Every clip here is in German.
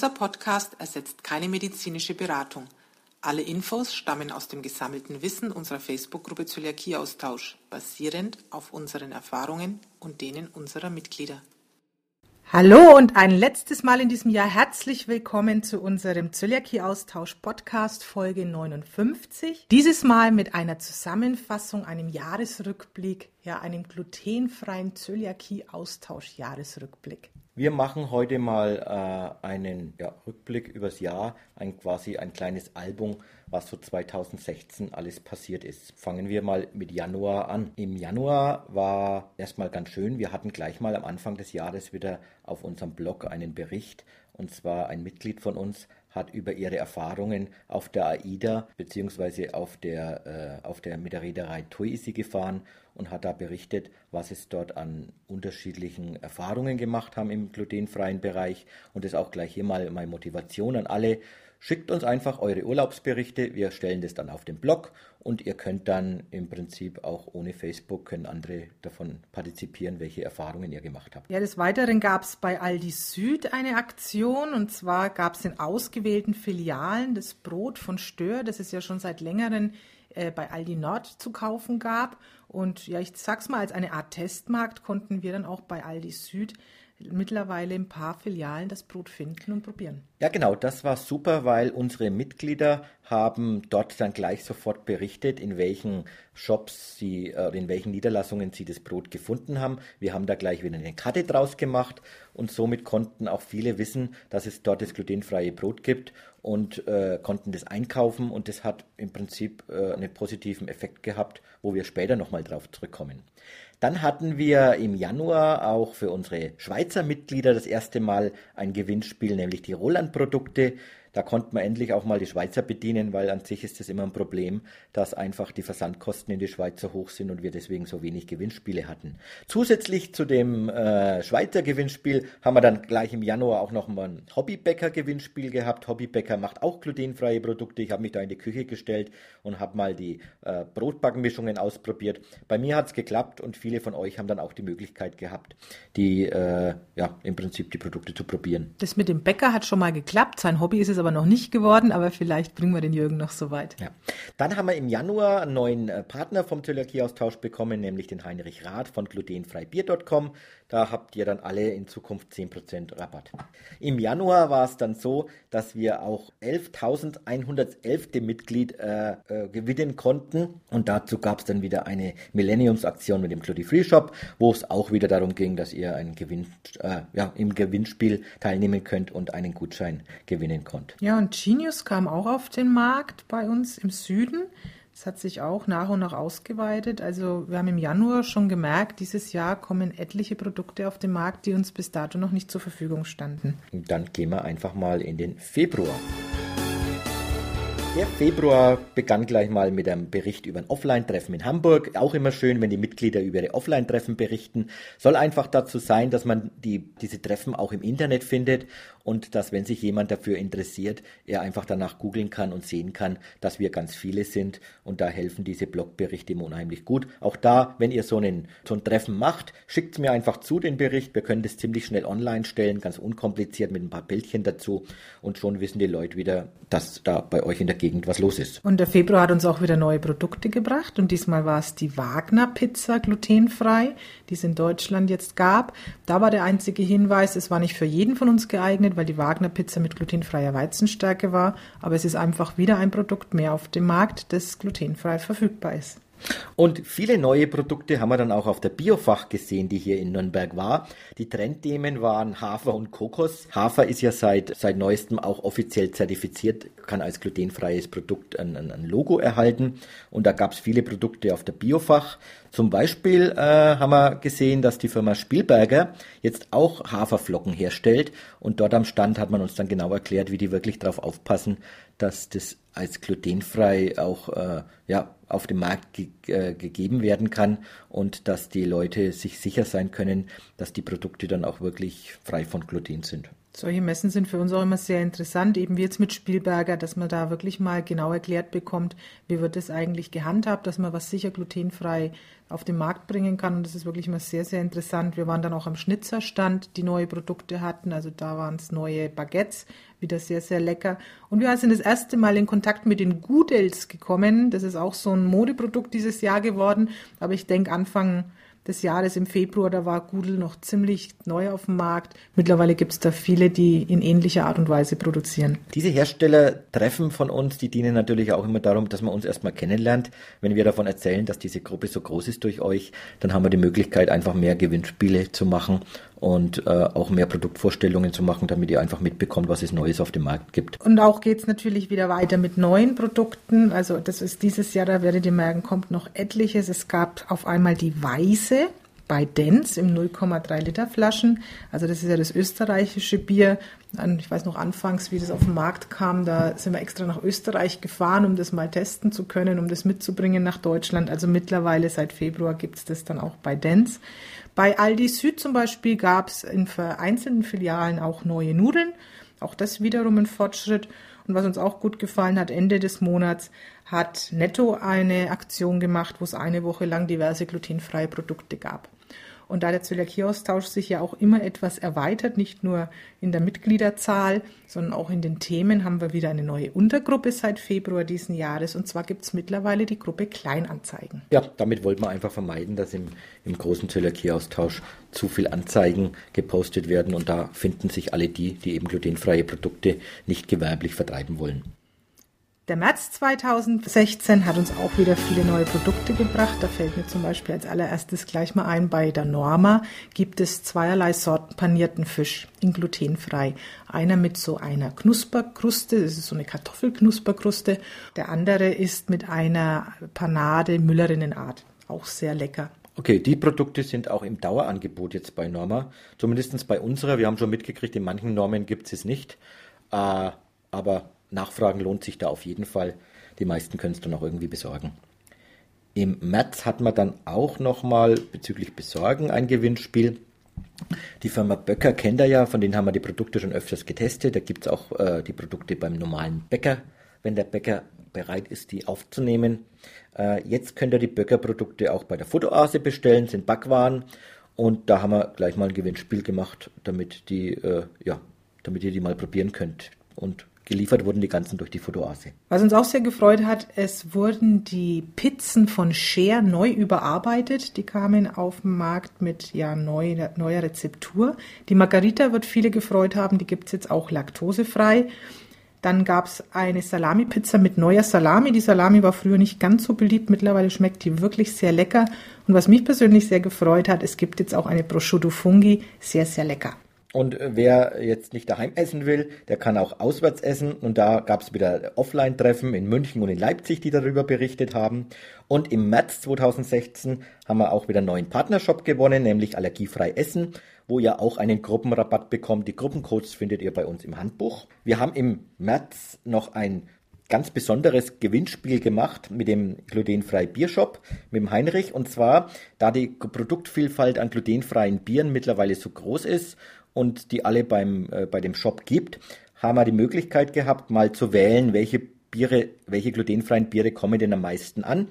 Dieser Podcast ersetzt keine medizinische Beratung. Alle Infos stammen aus dem gesammelten Wissen unserer Facebook-Gruppe Zöliakie-Austausch, basierend auf unseren Erfahrungen und denen unserer Mitglieder. Hallo und ein letztes Mal in diesem Jahr herzlich willkommen zu unserem Zöliakie-Austausch-Podcast Folge 59. Dieses Mal mit einer Zusammenfassung, einem Jahresrückblick, ja, einem glutenfreien Zöliakie-Austausch-Jahresrückblick. Wir machen heute mal äh, einen ja, Rückblick übers Jahr, ein quasi ein kleines Album, was so 2016 alles passiert ist. Fangen wir mal mit Januar an. Im Januar war erstmal ganz schön. Wir hatten gleich mal am Anfang des Jahres wieder auf unserem Blog einen Bericht. Und zwar ein Mitglied von uns hat über ihre Erfahrungen auf der AIDA bzw. auf der, äh, auf der mit der Reederei Tuisi gefahren und hat da berichtet, was es dort an unterschiedlichen Erfahrungen gemacht haben im glutenfreien Bereich und das auch gleich hier mal meine Motivation an alle Schickt uns einfach eure Urlaubsberichte, wir stellen das dann auf den Blog und ihr könnt dann im Prinzip auch ohne Facebook, können andere davon partizipieren, welche Erfahrungen ihr gemacht habt. Ja, des Weiteren gab es bei Aldi Süd eine Aktion und zwar gab es in ausgewählten Filialen das Brot von Stör, das es ja schon seit längerem äh, bei Aldi Nord zu kaufen gab. Und ja, ich sag's mal, als eine Art Testmarkt konnten wir dann auch bei Aldi Süd mittlerweile ein paar Filialen das Brot finden und probieren. Ja, genau, das war super, weil unsere Mitglieder haben dort dann gleich sofort berichtet, in welchen Shops sie, äh, in welchen Niederlassungen sie das Brot gefunden haben. Wir haben da gleich wieder eine Karte draus gemacht und somit konnten auch viele wissen, dass es dort das glutenfreie Brot gibt und äh, konnten das einkaufen und das hat im Prinzip äh, einen positiven Effekt gehabt, wo wir später nochmal drauf zurückkommen. Dann hatten wir im Januar auch für unsere Schweizer Mitglieder das erste Mal ein Gewinnspiel, nämlich die Roland-Produkte. Da konnte man endlich auch mal die Schweizer bedienen, weil an sich ist das immer ein Problem, dass einfach die Versandkosten in die Schweiz so hoch sind und wir deswegen so wenig Gewinnspiele hatten. Zusätzlich zu dem äh, Schweizer Gewinnspiel haben wir dann gleich im Januar auch noch mal ein Hobbybäcker-Gewinnspiel gehabt. Hobbybäcker macht auch glutenfreie Produkte. Ich habe mich da in die Küche gestellt und habe mal die äh, Brotbackenmischungen ausprobiert. Bei mir hat es geklappt und viele von euch haben dann auch die Möglichkeit gehabt, die äh, ja im Prinzip die Produkte zu probieren. Das mit dem Bäcker hat schon mal geklappt. Sein Hobby ist es aber noch nicht geworden, aber vielleicht bringen wir den Jürgen noch so weit. Ja. Dann haben wir im Januar einen neuen äh, Partner vom Zöliakie-Austausch bekommen, nämlich den Heinrich Rath von glutenfreibier.com. Da habt ihr dann alle in Zukunft 10% Rabatt. Im Januar war es dann so, dass wir auch 11.111. Mitglied äh, äh, gewinnen konnten. Und dazu gab es dann wieder eine Millenniums-Aktion mit dem Gluten Free Shop, wo es auch wieder darum ging, dass ihr einen Gewinn, äh, ja, im Gewinnspiel teilnehmen könnt und einen Gutschein gewinnen könnt. Ja, und Genius kam auch auf den Markt bei uns im Süden. Es hat sich auch nach und nach ausgeweitet. Also wir haben im Januar schon gemerkt, dieses Jahr kommen etliche Produkte auf den Markt, die uns bis dato noch nicht zur Verfügung standen. Dann gehen wir einfach mal in den Februar. Der Februar begann gleich mal mit einem Bericht über ein Offline-Treffen in Hamburg. Auch immer schön, wenn die Mitglieder über ihre Offline-Treffen berichten. Soll einfach dazu sein, dass man die, diese Treffen auch im Internet findet und dass, wenn sich jemand dafür interessiert, er einfach danach googeln kann und sehen kann, dass wir ganz viele sind. Und da helfen diese Blogberichte ihm unheimlich gut. Auch da, wenn ihr so, einen, so ein Treffen macht, schickt mir einfach zu den Bericht. Wir können das ziemlich schnell online stellen, ganz unkompliziert mit ein paar Bildchen dazu. Und schon wissen die Leute wieder, dass da bei euch in der Gegend was los ist. Und der Februar hat uns auch wieder neue Produkte gebracht und diesmal war es die Wagner Pizza glutenfrei, die es in Deutschland jetzt gab. Da war der einzige Hinweis, es war nicht für jeden von uns geeignet, weil die Wagner Pizza mit glutenfreier Weizenstärke war, aber es ist einfach wieder ein Produkt mehr auf dem Markt, das glutenfrei verfügbar ist. Und viele neue Produkte haben wir dann auch auf der Biofach gesehen, die hier in Nürnberg war. Die Trendthemen waren Hafer und Kokos. Hafer ist ja seit, seit neuestem auch offiziell zertifiziert, kann als glutenfreies Produkt ein, ein, ein Logo erhalten. Und da gab es viele Produkte auf der Biofach. Zum Beispiel äh, haben wir gesehen, dass die Firma Spielberger jetzt auch Haferflocken herstellt. Und dort am Stand hat man uns dann genau erklärt, wie die wirklich darauf aufpassen, dass das als glutenfrei auch äh, ja, auf dem Markt ge äh, gegeben werden kann und dass die Leute sich sicher sein können, dass die Produkte dann auch wirklich frei von Gluten sind. Solche Messen sind für uns auch immer sehr interessant, eben wie jetzt mit Spielberger, dass man da wirklich mal genau erklärt bekommt, wie wird das eigentlich gehandhabt, dass man was sicher glutenfrei auf den Markt bringen kann. Und das ist wirklich immer sehr, sehr interessant. Wir waren dann auch am Schnitzerstand, die neue Produkte hatten. Also da waren es neue Baguettes, wieder sehr, sehr lecker. Und wir sind das erste Mal in Kontakt mit den Gudels gekommen. Das ist auch so ein Modeprodukt dieses Jahr geworden. Aber ich denke, Anfang des Jahres im Februar, da war Gudel noch ziemlich neu auf dem Markt. Mittlerweile gibt es da viele, die in ähnlicher Art und Weise produzieren. Diese Herstellertreffen von uns, die dienen natürlich auch immer darum, dass man uns erstmal kennenlernt. Wenn wir davon erzählen, dass diese Gruppe so groß ist durch euch, dann haben wir die Möglichkeit, einfach mehr Gewinnspiele zu machen und äh, auch mehr Produktvorstellungen zu machen, damit ihr einfach mitbekommt, was es Neues auf dem Markt gibt. Und auch geht es natürlich wieder weiter mit neuen Produkten. Also das ist dieses Jahr, da werdet ihr merken, kommt noch etliches. Es gab auf einmal die Weiße bei Dens im 0,3 Liter Flaschen. Also das ist ja das österreichische Bier. Ich weiß noch anfangs, wie das auf den Markt kam, da sind wir extra nach Österreich gefahren, um das mal testen zu können, um das mitzubringen nach Deutschland. Also mittlerweile seit Februar gibt es das dann auch bei Dens. Bei Aldi Süd zum Beispiel gab es in vereinzelten Filialen auch neue Nudeln. Auch das wiederum ein Fortschritt. Und was uns auch gut gefallen hat, Ende des Monats hat Netto eine Aktion gemacht, wo es eine Woche lang diverse glutenfreie Produkte gab. Und da der Zöliakieaustausch sich ja auch immer etwas erweitert, nicht nur in der Mitgliederzahl, sondern auch in den Themen, haben wir wieder eine neue Untergruppe seit Februar diesen Jahres. Und zwar gibt es mittlerweile die Gruppe Kleinanzeigen. Ja, damit wollten wir einfach vermeiden, dass im, im großen Zöliakieaustausch zu viel Anzeigen gepostet werden. Und da finden sich alle die, die eben glutenfreie Produkte nicht gewerblich vertreiben wollen. Der März 2016 hat uns auch wieder viele neue Produkte gebracht. Da fällt mir zum Beispiel als allererstes gleich mal ein, bei der Norma gibt es zweierlei Sorten panierten Fisch in glutenfrei. Einer mit so einer Knusperkruste, das ist so eine Kartoffelknusperkruste. Der andere ist mit einer Panade Müllerinnenart. Auch sehr lecker. Okay, die Produkte sind auch im Dauerangebot jetzt bei Norma. Zumindest bei unserer. Wir haben schon mitgekriegt, in manchen Normen gibt es nicht. Äh, aber Nachfragen lohnt sich da auf jeden Fall. Die meisten können es dann auch irgendwie besorgen. Im März hat man dann auch nochmal bezüglich Besorgen ein Gewinnspiel. Die Firma Böcker kennt ihr ja, von denen haben wir die Produkte schon öfters getestet. Da gibt es auch äh, die Produkte beim normalen Bäcker, wenn der Bäcker bereit ist, die aufzunehmen. Äh, jetzt könnt ihr die Böcker-Produkte auch bei der Fotoase bestellen, sind Backwaren. Und da haben wir gleich mal ein Gewinnspiel gemacht, damit, die, äh, ja, damit ihr die mal probieren könnt. Und Geliefert wurden die ganzen durch die Fotoase. Was uns auch sehr gefreut hat, es wurden die Pizzen von Share neu überarbeitet. Die kamen auf den Markt mit ja, neu, neuer Rezeptur. Die Margarita wird viele gefreut haben, die gibt es jetzt auch laktosefrei. Dann gab es eine Salami-Pizza mit neuer Salami. Die Salami war früher nicht ganz so beliebt. Mittlerweile schmeckt die wirklich sehr lecker. Und was mich persönlich sehr gefreut hat, es gibt jetzt auch eine Prosciutto Fungi. Sehr, sehr lecker. Und wer jetzt nicht daheim essen will, der kann auch auswärts essen. Und da gab es wieder Offline-Treffen in München und in Leipzig, die darüber berichtet haben. Und im März 2016 haben wir auch wieder einen neuen Partnershop gewonnen, nämlich Allergiefrei Essen, wo ihr auch einen Gruppenrabatt bekommt. Die Gruppencodes findet ihr bei uns im Handbuch. Wir haben im März noch ein ganz besonderes Gewinnspiel gemacht mit dem glutenfrei Biershop, mit dem Heinrich. Und zwar, da die Produktvielfalt an glutenfreien Bieren mittlerweile so groß ist und die alle beim, äh, bei dem Shop gibt, haben wir die Möglichkeit gehabt, mal zu wählen, welche Biere, welche glutenfreien Biere kommen denn am meisten an.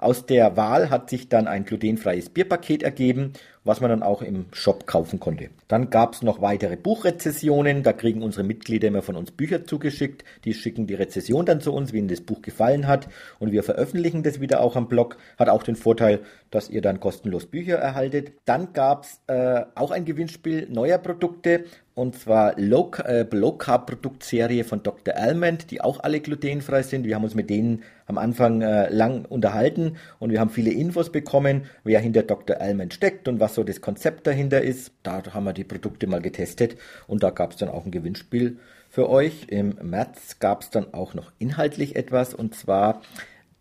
Aus der Wahl hat sich dann ein glutenfreies Bierpaket ergeben, was man dann auch im Shop kaufen konnte. Dann gab es noch weitere Buchrezessionen. Da kriegen unsere Mitglieder immer von uns Bücher zugeschickt. Die schicken die Rezession dann zu uns, wie ihnen das Buch gefallen hat. Und wir veröffentlichen das wieder auch am Blog. Hat auch den Vorteil, dass ihr dann kostenlos Bücher erhaltet. Dann gab es äh, auch ein Gewinnspiel neuer Produkte und zwar Low, äh, Low Carb Produktserie von Dr. Almond, die auch alle glutenfrei sind. Wir haben uns mit denen am Anfang äh, lang unterhalten und wir haben viele Infos bekommen, wer hinter Dr. Almond steckt und was so das Konzept dahinter ist. Da haben wir die Produkte mal getestet und da gab es dann auch ein Gewinnspiel für euch. Im März gab es dann auch noch inhaltlich etwas und zwar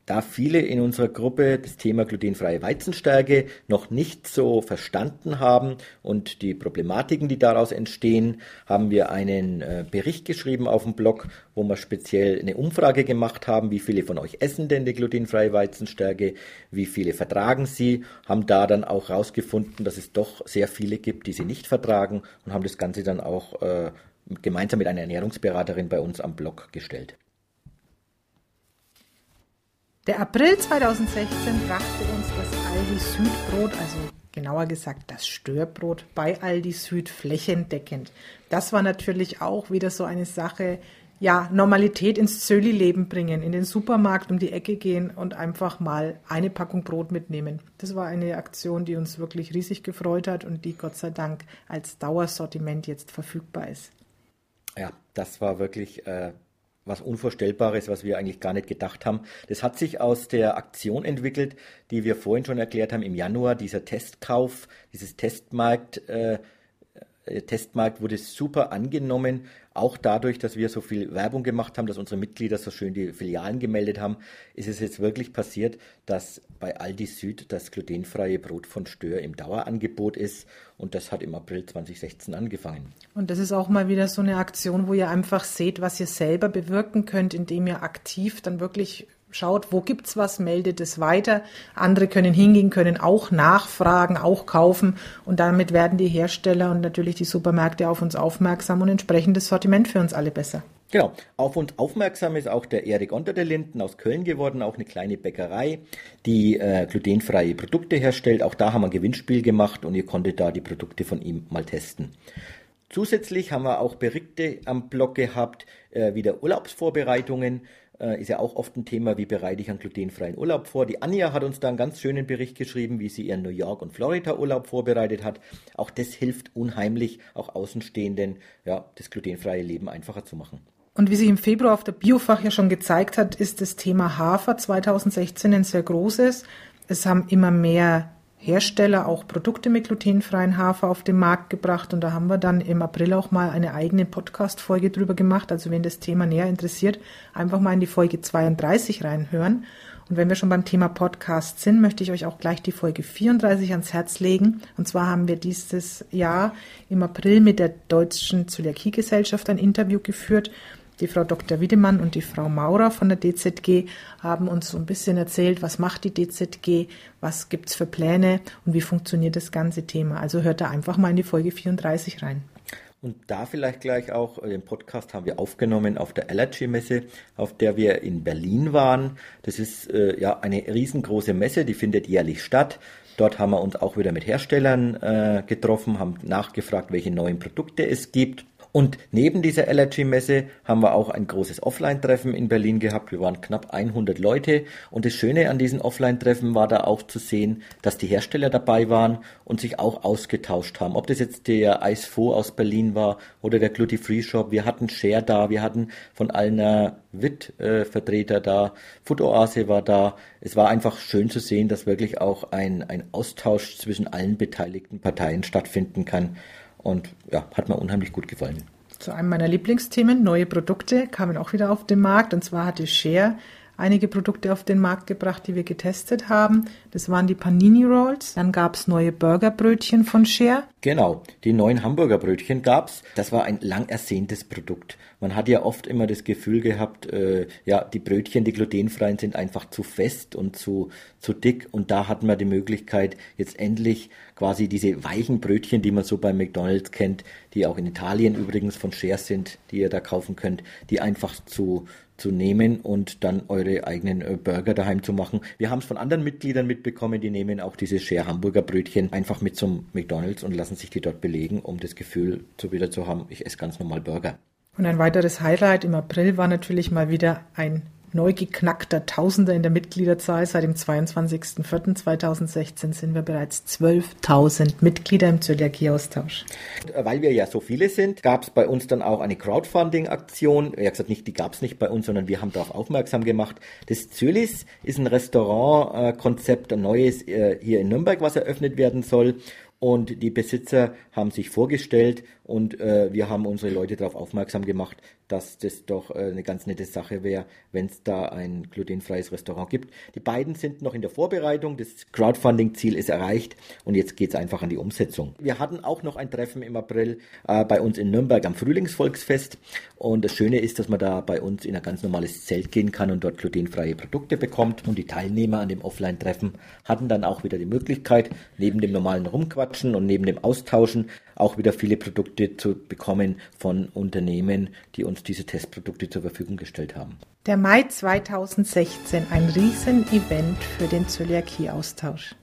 da viele in unserer Gruppe das Thema glutenfreie Weizenstärke noch nicht so verstanden haben und die Problematiken, die daraus entstehen, haben wir einen äh, Bericht geschrieben auf dem Blog, wo wir speziell eine Umfrage gemacht haben, wie viele von euch essen denn die glutenfreie Weizenstärke, wie viele vertragen sie, haben da dann auch herausgefunden, dass es doch sehr viele gibt, die sie nicht vertragen und haben das Ganze dann auch äh, gemeinsam mit einer Ernährungsberaterin bei uns am Blog gestellt. Der April 2016 brachte uns das Aldi Südbrot, also genauer gesagt das Störbrot bei Aldi Süd flächendeckend. Das war natürlich auch wieder so eine Sache, ja, Normalität ins Zöli-Leben bringen, in den Supermarkt um die Ecke gehen und einfach mal eine Packung Brot mitnehmen. Das war eine Aktion, die uns wirklich riesig gefreut hat und die Gott sei Dank als Dauersortiment jetzt verfügbar ist. Ja, das war wirklich äh, was Unvorstellbares, was wir eigentlich gar nicht gedacht haben. Das hat sich aus der Aktion entwickelt, die wir vorhin schon erklärt haben im Januar, dieser Testkauf, dieses Testmarkt. Äh, Testmarkt wurde super angenommen, auch dadurch, dass wir so viel Werbung gemacht haben, dass unsere Mitglieder so schön die Filialen gemeldet haben, ist es jetzt wirklich passiert, dass bei Aldi Süd das glutenfreie Brot von Stör im Dauerangebot ist und das hat im April 2016 angefangen. Und das ist auch mal wieder so eine Aktion, wo ihr einfach seht, was ihr selber bewirken könnt, indem ihr aktiv dann wirklich schaut, wo gibt's was, meldet es weiter. Andere können hingehen, können auch nachfragen, auch kaufen und damit werden die Hersteller und natürlich die Supermärkte auf uns aufmerksam und entsprechendes Sortiment für uns alle besser. Genau, auf uns aufmerksam ist auch der Erik Unter der Linden aus Köln geworden, auch eine kleine Bäckerei, die äh, glutenfreie Produkte herstellt. Auch da haben wir ein Gewinnspiel gemacht und ihr konntet da die Produkte von ihm mal testen. Zusätzlich haben wir auch Berichte am Blog gehabt, äh, wieder Urlaubsvorbereitungen äh, ist ja auch oft ein Thema, wie bereite ich einen glutenfreien Urlaub vor. Die Anja hat uns da einen ganz schönen Bericht geschrieben, wie sie ihren New York und Florida Urlaub vorbereitet hat. Auch das hilft unheimlich, auch Außenstehenden, ja, das glutenfreie Leben einfacher zu machen. Und wie sich im Februar auf der Biofach ja schon gezeigt hat, ist das Thema Hafer 2016 ein sehr großes. Es haben immer mehr Hersteller auch Produkte mit glutenfreien Hafer auf den Markt gebracht und da haben wir dann im April auch mal eine eigene Podcast-Folge drüber gemacht. Also wenn das Thema näher interessiert, einfach mal in die Folge 32 reinhören. Und wenn wir schon beim Thema Podcast sind, möchte ich euch auch gleich die Folge 34 ans Herz legen. Und zwar haben wir dieses Jahr im April mit der Deutschen Zöliakie-Gesellschaft ein Interview geführt die Frau Dr. Wiedemann und die Frau Maurer von der DZG haben uns so ein bisschen erzählt, was macht die DZG, was gibt's für Pläne und wie funktioniert das ganze Thema. Also hört da einfach mal in die Folge 34 rein. Und da vielleicht gleich auch, äh, den Podcast haben wir aufgenommen auf der Allergy Messe, auf der wir in Berlin waren. Das ist äh, ja eine riesengroße Messe, die findet jährlich statt. Dort haben wir uns auch wieder mit Herstellern äh, getroffen, haben nachgefragt, welche neuen Produkte es gibt. Und neben dieser Allergy-Messe haben wir auch ein großes Offline-Treffen in Berlin gehabt. Wir waren knapp 100 Leute. Und das Schöne an diesen Offline-Treffen war da auch zu sehen, dass die Hersteller dabei waren und sich auch ausgetauscht haben. Ob das jetzt der Eisfo aus Berlin war oder der Gluty Free Shop. Wir hatten Share da. Wir hatten von Alner WIT-Vertreter äh, da. Foodoase war da. Es war einfach schön zu sehen, dass wirklich auch ein, ein Austausch zwischen allen beteiligten Parteien stattfinden kann. Und ja, hat mir unheimlich gut gefallen. Zu einem meiner Lieblingsthemen, neue Produkte, kamen auch wieder auf den Markt. Und zwar hatte Share einige Produkte auf den Markt gebracht, die wir getestet haben. Das waren die Panini Rolls. Dann gab es neue Burgerbrötchen von Share. Genau, die neuen Hamburgerbrötchen gab's. Das war ein lang ersehntes Produkt. Man hat ja oft immer das Gefühl gehabt, äh, ja, die Brötchen, die glutenfreien, sind einfach zu fest und zu, zu dick. Und da hatten wir die Möglichkeit, jetzt endlich quasi diese weichen Brötchen, die man so bei McDonalds kennt, die auch in Italien übrigens von Share sind, die ihr da kaufen könnt, die einfach zu, zu nehmen und dann eure eigenen äh, Burger daheim zu machen. Wir haben es von anderen Mitgliedern mitbekommen, die nehmen auch diese Share Hamburger Brötchen einfach mit zum McDonalds und lassen sich die dort belegen, um das Gefühl zu wieder zu haben, ich esse ganz normal Burger. Und ein weiteres Highlight im April war natürlich mal wieder ein neu geknackter Tausender in der Mitgliederzahl. Seit dem 22.04.2016 sind wir bereits 12.000 Mitglieder im Zöliakie-Austausch. Weil wir ja so viele sind, gab es bei uns dann auch eine Crowdfunding-Aktion. Ja gesagt, nicht, die gab es nicht bei uns, sondern wir haben darauf aufmerksam gemacht. Das Zölis ist ein Restaurantkonzept, ein neues äh, hier in Nürnberg, was eröffnet werden soll. Und die Besitzer haben sich vorgestellt und äh, wir haben unsere Leute darauf aufmerksam gemacht, dass das doch äh, eine ganz nette Sache wäre, wenn es da ein glutenfreies Restaurant gibt. Die beiden sind noch in der Vorbereitung, das Crowdfunding-Ziel ist erreicht und jetzt geht es einfach an die Umsetzung. Wir hatten auch noch ein Treffen im April äh, bei uns in Nürnberg am Frühlingsvolksfest und das Schöne ist, dass man da bei uns in ein ganz normales Zelt gehen kann und dort glutenfreie Produkte bekommt und die Teilnehmer an dem Offline-Treffen hatten dann auch wieder die Möglichkeit, neben dem normalen Rumquatschen und neben dem Austauschen auch wieder viele Produkte zu bekommen von Unternehmen, die uns diese Testprodukte zur Verfügung gestellt haben. Der Mai 2016, ein Riesen-Event für den Zöliakie-Austausch.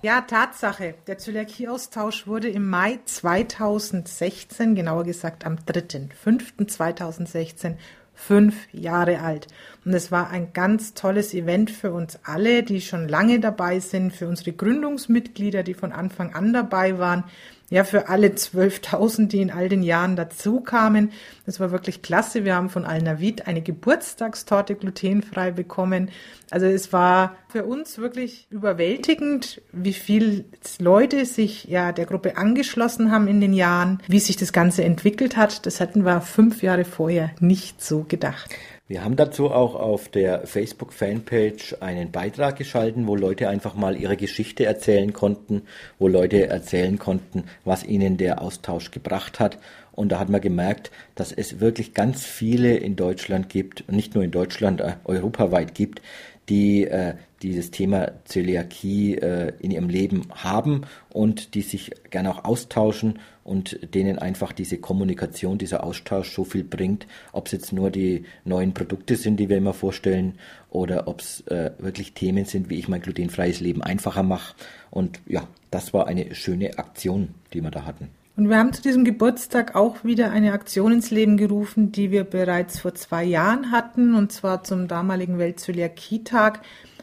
Ja, Tatsache. Der Zöliakie-Austausch wurde im Mai 2016, genauer gesagt am 3.5.2016, fünf Jahre alt. Und es war ein ganz tolles Event für uns alle, die schon lange dabei sind, für unsere Gründungsmitglieder, die von Anfang an dabei waren, ja, für alle 12.000, die in all den Jahren dazu kamen. Das war wirklich klasse. Wir haben von Alnavit eine Geburtstagstorte glutenfrei bekommen. Also es war für uns wirklich überwältigend, wie viele Leute sich ja der Gruppe angeschlossen haben in den Jahren, wie sich das Ganze entwickelt hat. Das hatten wir fünf Jahre vorher nicht so gedacht. Wir haben dazu auch auf der Facebook-Fanpage einen Beitrag geschalten, wo Leute einfach mal ihre Geschichte erzählen konnten, wo Leute erzählen konnten, was ihnen der Austausch gebracht hat. Und da hat man gemerkt, dass es wirklich ganz viele in Deutschland gibt, nicht nur in Deutschland, äh, europaweit gibt, die äh, dieses Thema Zöliakie äh, in ihrem Leben haben und die sich gerne auch austauschen und denen einfach diese Kommunikation, dieser Austausch so viel bringt, ob es jetzt nur die neuen Produkte sind, die wir immer vorstellen, oder ob es äh, wirklich Themen sind, wie ich mein glutenfreies Leben einfacher mache. Und ja, das war eine schöne Aktion, die wir da hatten. Und wir haben zu diesem Geburtstag auch wieder eine Aktion ins Leben gerufen, die wir bereits vor zwei Jahren hatten, und zwar zum damaligen Weltzöliakie-Tag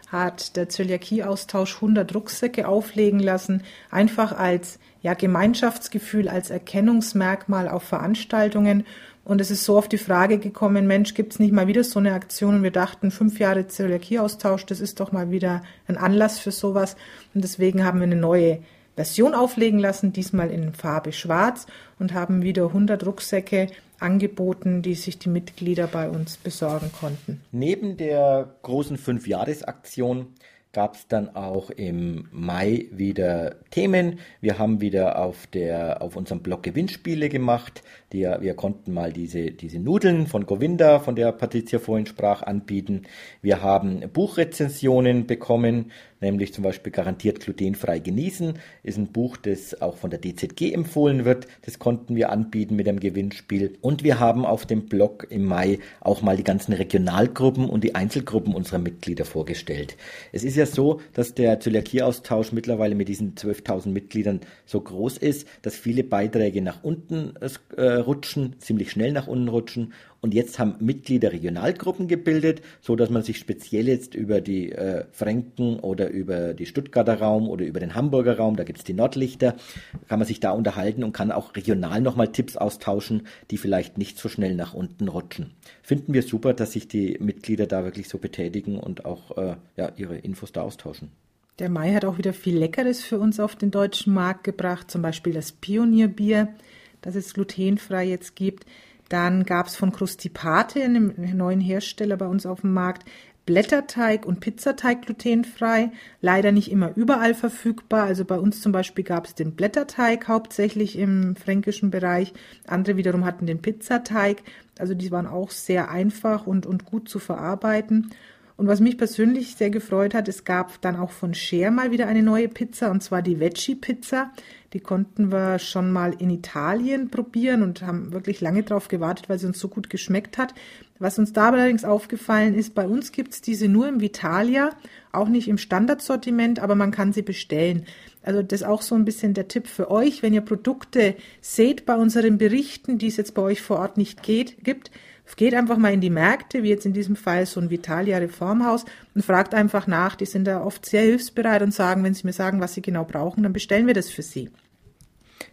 hat der Zöliakie-Austausch 100 Rucksäcke auflegen lassen, einfach als ja, Gemeinschaftsgefühl, als Erkennungsmerkmal auf Veranstaltungen. Und es ist so auf die Frage gekommen, Mensch, gibt es nicht mal wieder so eine Aktion? Und wir dachten, fünf Jahre Zöliakie-Austausch, das ist doch mal wieder ein Anlass für sowas. Und deswegen haben wir eine neue Version auflegen lassen, diesmal in Farbe schwarz und haben wieder 100 Rucksäcke angeboten, die sich die Mitglieder bei uns besorgen konnten. Neben der großen Fünfjahresaktion gab es dann auch im Mai wieder Themen. Wir haben wieder auf, der, auf unserem Blog Gewinnspiele gemacht. Die, wir konnten mal diese, diese Nudeln von Govinda, von der Patricia vorhin sprach, anbieten. Wir haben Buchrezensionen bekommen nämlich zum Beispiel garantiert glutenfrei genießen, ist ein Buch, das auch von der DZG empfohlen wird. Das konnten wir anbieten mit einem Gewinnspiel. Und wir haben auf dem Blog im Mai auch mal die ganzen Regionalgruppen und die Einzelgruppen unserer Mitglieder vorgestellt. Es ist ja so, dass der Zöliakie-Austausch mittlerweile mit diesen 12.000 Mitgliedern so groß ist, dass viele Beiträge nach unten äh, rutschen, ziemlich schnell nach unten rutschen und jetzt haben Mitglieder Regionalgruppen gebildet, so dass man sich speziell jetzt über die äh, Franken oder über die Stuttgarter Raum oder über den Hamburger Raum, da gibt es die Nordlichter, kann man sich da unterhalten und kann auch regional nochmal Tipps austauschen, die vielleicht nicht so schnell nach unten rutschen. Finden wir super, dass sich die Mitglieder da wirklich so betätigen und auch äh, ja, ihre Infos da austauschen. Der Mai hat auch wieder viel Leckeres für uns auf den deutschen Markt gebracht, zum Beispiel das Pionierbier, das es glutenfrei jetzt gibt. Dann gab es von Crustipate, einem neuen Hersteller bei uns auf dem Markt, Blätterteig und Pizzateig glutenfrei. Leider nicht immer überall verfügbar. Also bei uns zum Beispiel gab es den Blätterteig hauptsächlich im fränkischen Bereich. Andere wiederum hatten den Pizzateig. Also die waren auch sehr einfach und, und gut zu verarbeiten. Und was mich persönlich sehr gefreut hat, es gab dann auch von Share mal wieder eine neue Pizza, und zwar die Veggie Pizza. Die konnten wir schon mal in Italien probieren und haben wirklich lange darauf gewartet, weil sie uns so gut geschmeckt hat. Was uns da allerdings aufgefallen ist, bei uns gibt es diese nur im Vitalia, auch nicht im Standardsortiment, aber man kann sie bestellen. Also das ist auch so ein bisschen der Tipp für euch, wenn ihr Produkte seht bei unseren Berichten, die es jetzt bei euch vor Ort nicht geht, gibt, Geht einfach mal in die Märkte, wie jetzt in diesem Fall so ein Vitalia Reformhaus und fragt einfach nach. Die sind da oft sehr hilfsbereit und sagen, wenn sie mir sagen, was sie genau brauchen, dann bestellen wir das für sie.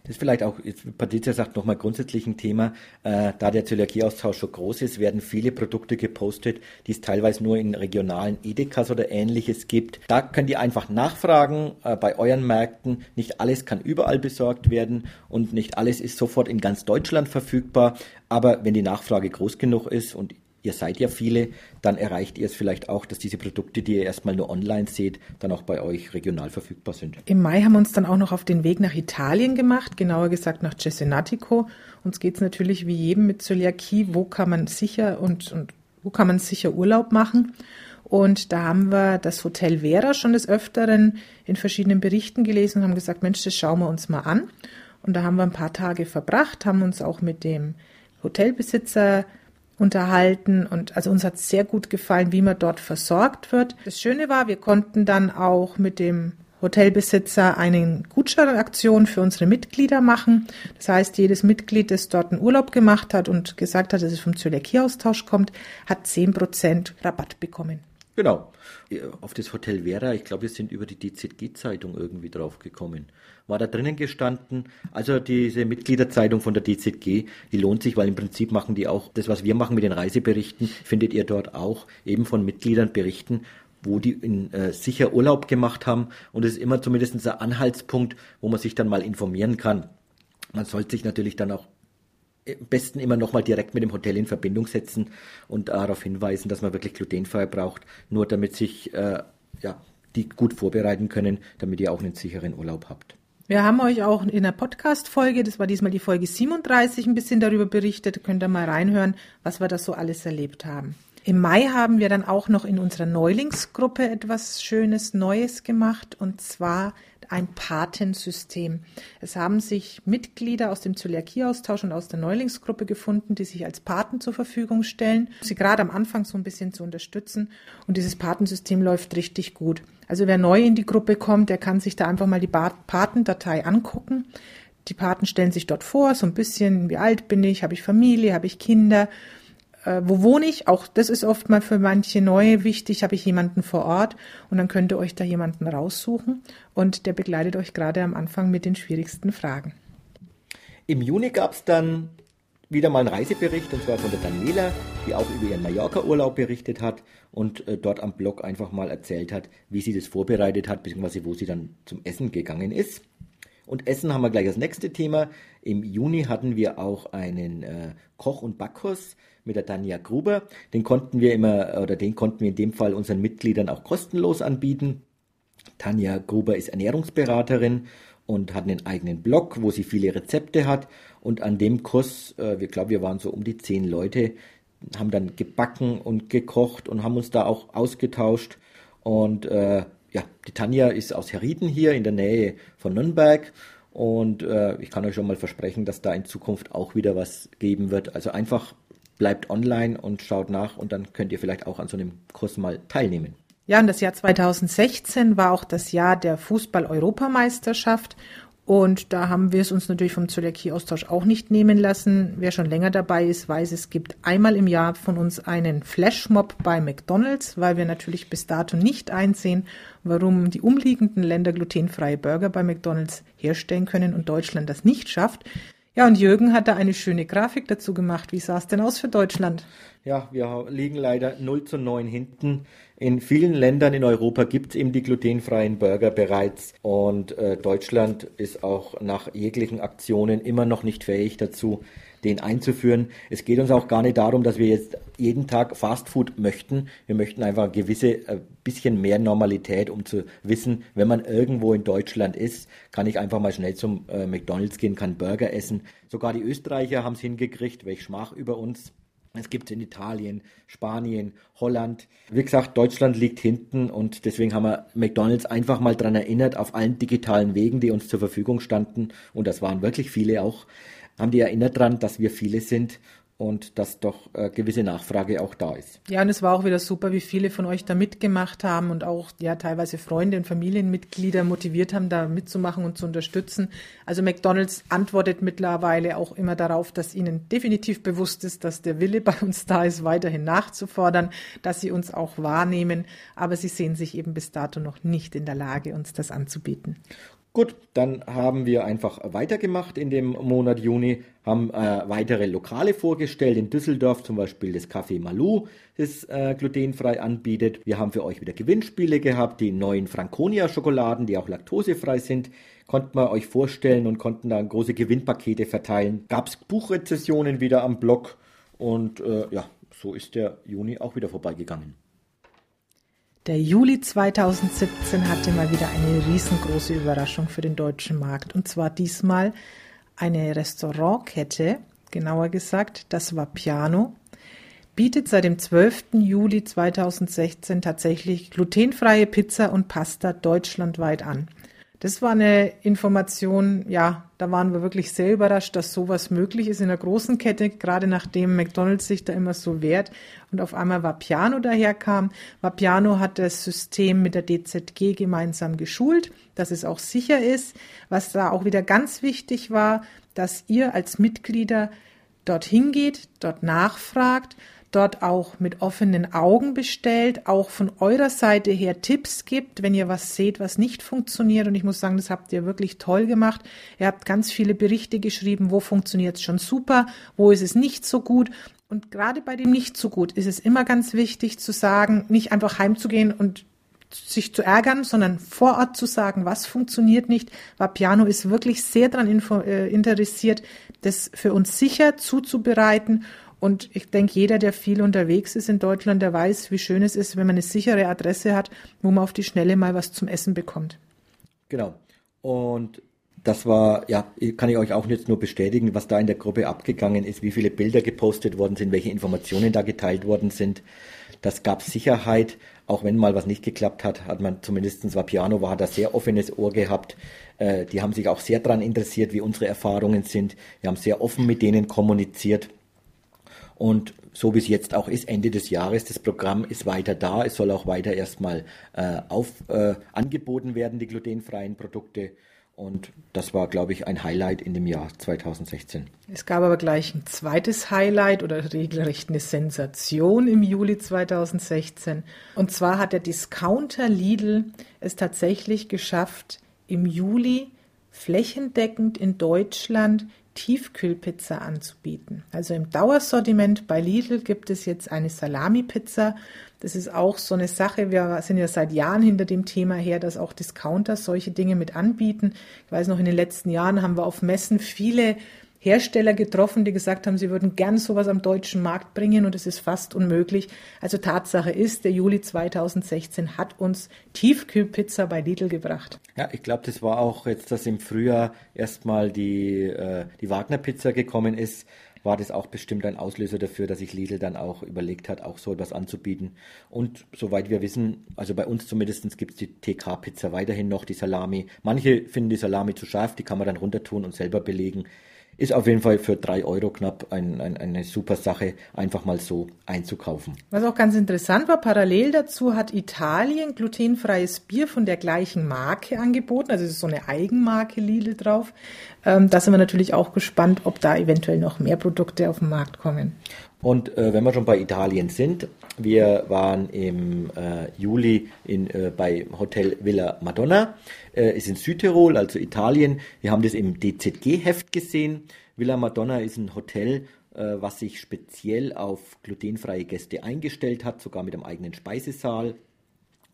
Das ist vielleicht auch, jetzt Patricia sagt nochmal grundsätzlich ein Thema, äh, da der Zöliakieaustausch so groß ist, werden viele Produkte gepostet, die es teilweise nur in regionalen Edekas oder ähnliches gibt. Da könnt ihr einfach nachfragen äh, bei euren Märkten. Nicht alles kann überall besorgt werden und nicht alles ist sofort in ganz Deutschland verfügbar. Aber wenn die Nachfrage groß genug ist und ihr seid ja viele, dann erreicht ihr es vielleicht auch, dass diese Produkte, die ihr erstmal nur online seht, dann auch bei euch regional verfügbar sind. Im Mai haben wir uns dann auch noch auf den Weg nach Italien gemacht, genauer gesagt nach Cesenatico. Uns geht es natürlich wie jedem mit Zöliakie, wo kann man sicher und, und wo kann man sicher Urlaub machen. Und da haben wir das Hotel Vera schon des Öfteren in verschiedenen Berichten gelesen und haben gesagt, Mensch, das schauen wir uns mal an. Und da haben wir ein paar Tage verbracht, haben uns auch mit dem Hotelbesitzer unterhalten und also uns hat sehr gut gefallen, wie man dort versorgt wird. Das Schöne war, wir konnten dann auch mit dem Hotelbesitzer eine Gutscheinaktion für unsere Mitglieder machen. Das heißt, jedes Mitglied, das dort einen Urlaub gemacht hat und gesagt hat, dass es vom Zöliakie-Austausch kommt, hat 10% Rabatt bekommen. Genau. Auf das Hotel Vera, ich glaube, wir sind über die DZG-Zeitung irgendwie drauf gekommen. War da drinnen gestanden. Also diese Mitgliederzeitung von der DZG, die lohnt sich, weil im Prinzip machen die auch das, was wir machen mit den Reiseberichten, findet ihr dort auch eben von Mitgliedern berichten, wo die in, äh, sicher Urlaub gemacht haben. Und es ist immer zumindest ein Anhaltspunkt, wo man sich dann mal informieren kann. Man sollte sich natürlich dann auch am besten immer nochmal direkt mit dem Hotel in Verbindung setzen und darauf hinweisen, dass man wirklich glutenfrei braucht, nur damit sich äh, ja, die gut vorbereiten können, damit ihr auch einen sicheren Urlaub habt. Wir haben euch auch in der Podcast-Folge, das war diesmal die Folge 37, ein bisschen darüber berichtet. Könnt ihr mal reinhören, was wir da so alles erlebt haben. Im Mai haben wir dann auch noch in unserer Neulingsgruppe etwas Schönes Neues gemacht und zwar ein Patensystem. Es haben sich Mitglieder aus dem Zöliakieaustausch und aus der Neulingsgruppe gefunden, die sich als Paten zur Verfügung stellen, sie gerade am Anfang so ein bisschen zu unterstützen. Und dieses Patensystem läuft richtig gut. Also wer neu in die Gruppe kommt, der kann sich da einfach mal die Patendatei angucken. Die Paten stellen sich dort vor, so ein bisschen, wie alt bin ich, habe ich Familie, habe ich Kinder äh, wo wohne ich? Auch das ist oft mal für manche Neue wichtig. Habe ich jemanden vor Ort? Und dann könnt ihr euch da jemanden raussuchen und der begleitet euch gerade am Anfang mit den schwierigsten Fragen. Im Juni gab es dann wieder mal einen Reisebericht und zwar von der Daniela, die auch über ihren Mallorca-Urlaub berichtet hat und äh, dort am Blog einfach mal erzählt hat, wie sie das vorbereitet hat, beziehungsweise wo sie dann zum Essen gegangen ist. Und Essen haben wir gleich als nächste Thema. Im Juni hatten wir auch einen äh, Koch- und Backkurs mit der Tanja Gruber. Den konnten wir immer, oder den konnten wir in dem Fall unseren Mitgliedern auch kostenlos anbieten. Tanja Gruber ist Ernährungsberaterin und hat einen eigenen Blog, wo sie viele Rezepte hat. Und an dem Kurs, äh, wir glauben, wir waren so um die zehn Leute, haben dann gebacken und gekocht und haben uns da auch ausgetauscht. Und äh, ja, die Tanja ist aus Herrieden hier in der Nähe von Nürnberg. Und äh, ich kann euch schon mal versprechen, dass da in Zukunft auch wieder was geben wird. Also einfach bleibt online und schaut nach und dann könnt ihr vielleicht auch an so einem Kurs mal teilnehmen. Ja, und das Jahr 2016 war auch das Jahr der Fußball-Europameisterschaft. Und da haben wir es uns natürlich vom Zöliakie-Austausch auch nicht nehmen lassen. Wer schon länger dabei ist, weiß, es gibt einmal im Jahr von uns einen Flashmob bei McDonald's, weil wir natürlich bis dato nicht einsehen, warum die umliegenden Länder glutenfreie Burger bei McDonald's herstellen können und Deutschland das nicht schafft. Ja, und Jürgen hat da eine schöne Grafik dazu gemacht. Wie sah es denn aus für Deutschland? Ja, wir liegen leider 0 zu 9 hinten. In vielen Ländern in Europa gibt es eben die glutenfreien Burger bereits und äh, Deutschland ist auch nach jeglichen Aktionen immer noch nicht fähig dazu, den einzuführen. Es geht uns auch gar nicht darum, dass wir jetzt jeden Tag Fastfood möchten. Wir möchten einfach ein gewisse äh, bisschen mehr Normalität, um zu wissen, wenn man irgendwo in Deutschland ist, kann ich einfach mal schnell zum äh, McDonald's gehen, kann Burger essen. Sogar die Österreicher haben es hingekriegt, welch Schmach über uns. Es gibt es in Italien, Spanien, Holland. Wie gesagt, Deutschland liegt hinten und deswegen haben wir McDonald's einfach mal daran erinnert, auf allen digitalen Wegen, die uns zur Verfügung standen, und das waren wirklich viele auch, haben die erinnert daran, dass wir viele sind und dass doch äh, gewisse Nachfrage auch da ist. Ja, und es war auch wieder super, wie viele von euch da mitgemacht haben und auch ja teilweise Freunde und Familienmitglieder motiviert haben, da mitzumachen und zu unterstützen. Also McDonald's antwortet mittlerweile auch immer darauf, dass ihnen definitiv bewusst ist, dass der Wille bei uns da ist, weiterhin nachzufordern, dass sie uns auch wahrnehmen, aber sie sehen sich eben bis dato noch nicht in der Lage, uns das anzubieten. Gut, dann haben wir einfach weitergemacht in dem Monat Juni, haben äh, weitere Lokale vorgestellt, in Düsseldorf zum Beispiel das Café Malou, das äh, glutenfrei anbietet. Wir haben für euch wieder Gewinnspiele gehabt, die neuen Franconia Schokoladen, die auch laktosefrei sind, konnten wir euch vorstellen und konnten da große Gewinnpakete verteilen. Gab es Buchrezessionen wieder am Blog und äh, ja, so ist der Juni auch wieder vorbeigegangen. Der Juli 2017 hatte mal wieder eine riesengroße Überraschung für den deutschen Markt. Und zwar diesmal eine Restaurantkette, genauer gesagt, das war Piano. bietet seit dem 12. Juli 2016 tatsächlich glutenfreie Pizza und Pasta deutschlandweit an. Das war eine Information, ja, da waren wir wirklich sehr überrascht, dass sowas möglich ist in einer großen Kette, gerade nachdem McDonald's sich da immer so wehrt und auf einmal Vapiano daherkam. Vapiano hat das System mit der DZG gemeinsam geschult, dass es auch sicher ist. Was da auch wieder ganz wichtig war, dass ihr als Mitglieder dorthin geht, dort nachfragt dort auch mit offenen Augen bestellt, auch von eurer Seite her Tipps gibt, wenn ihr was seht, was nicht funktioniert. Und ich muss sagen, das habt ihr wirklich toll gemacht. Ihr habt ganz viele Berichte geschrieben, wo funktioniert es schon super, wo ist es nicht so gut. Und gerade bei dem nicht so gut ist es immer ganz wichtig zu sagen, nicht einfach heimzugehen und sich zu ärgern, sondern vor Ort zu sagen, was funktioniert nicht. Vapiano ist wirklich sehr daran äh, interessiert, das für uns sicher zuzubereiten und ich denke, jeder, der viel unterwegs ist in Deutschland, der weiß, wie schön es ist, wenn man eine sichere Adresse hat, wo man auf die Schnelle mal was zum Essen bekommt. Genau. Und das war, ja, kann ich euch auch jetzt nur bestätigen, was da in der Gruppe abgegangen ist, wie viele Bilder gepostet worden sind, welche Informationen da geteilt worden sind. Das gab Sicherheit, auch wenn mal was nicht geklappt hat, hat man zumindestens war Piano war, da sehr offenes Ohr gehabt. Äh, die haben sich auch sehr daran interessiert, wie unsere Erfahrungen sind. Wir haben sehr offen mit denen kommuniziert. Und so wie es jetzt auch ist, Ende des Jahres, das Programm ist weiter da. Es soll auch weiter erstmal äh, auf, äh, angeboten werden, die glutenfreien Produkte. Und das war, glaube ich, ein Highlight in dem Jahr 2016. Es gab aber gleich ein zweites Highlight oder regelrecht eine Sensation im Juli 2016. Und zwar hat der Discounter Lidl es tatsächlich geschafft, im Juli flächendeckend in Deutschland Tiefkühlpizza anzubieten. Also im Dauersortiment bei Lidl gibt es jetzt eine Salami-Pizza. Das ist auch so eine Sache. Wir sind ja seit Jahren hinter dem Thema her, dass auch Discounter solche Dinge mit anbieten. Ich weiß noch, in den letzten Jahren haben wir auf Messen viele Hersteller getroffen, die gesagt haben, sie würden gern sowas am deutschen Markt bringen und es ist fast unmöglich. Also Tatsache ist, der Juli 2016 hat uns Tiefkühlpizza bei Lidl gebracht. Ja, ich glaube, das war auch jetzt, dass im Frühjahr erstmal die, äh, die Wagner-Pizza gekommen ist, war das auch bestimmt ein Auslöser dafür, dass sich Lidl dann auch überlegt hat, auch so etwas anzubieten. Und soweit wir wissen, also bei uns zumindest gibt es die TK-Pizza weiterhin noch, die Salami. Manche finden die Salami zu scharf, die kann man dann runter tun und selber belegen ist auf jeden Fall für drei Euro knapp ein, ein, eine super Sache, einfach mal so einzukaufen. Was auch ganz interessant war, parallel dazu hat Italien glutenfreies Bier von der gleichen Marke angeboten. Also es ist so eine Eigenmarke Lidl drauf. Ähm, da sind wir natürlich auch gespannt, ob da eventuell noch mehr Produkte auf den Markt kommen. Und äh, wenn wir schon bei Italien sind, wir waren im äh, Juli in, äh, bei Hotel Villa Madonna, äh, ist in Südtirol, also Italien. Wir haben das im DZG-Heft gesehen. Villa Madonna ist ein Hotel, äh, was sich speziell auf glutenfreie Gäste eingestellt hat, sogar mit einem eigenen Speisesaal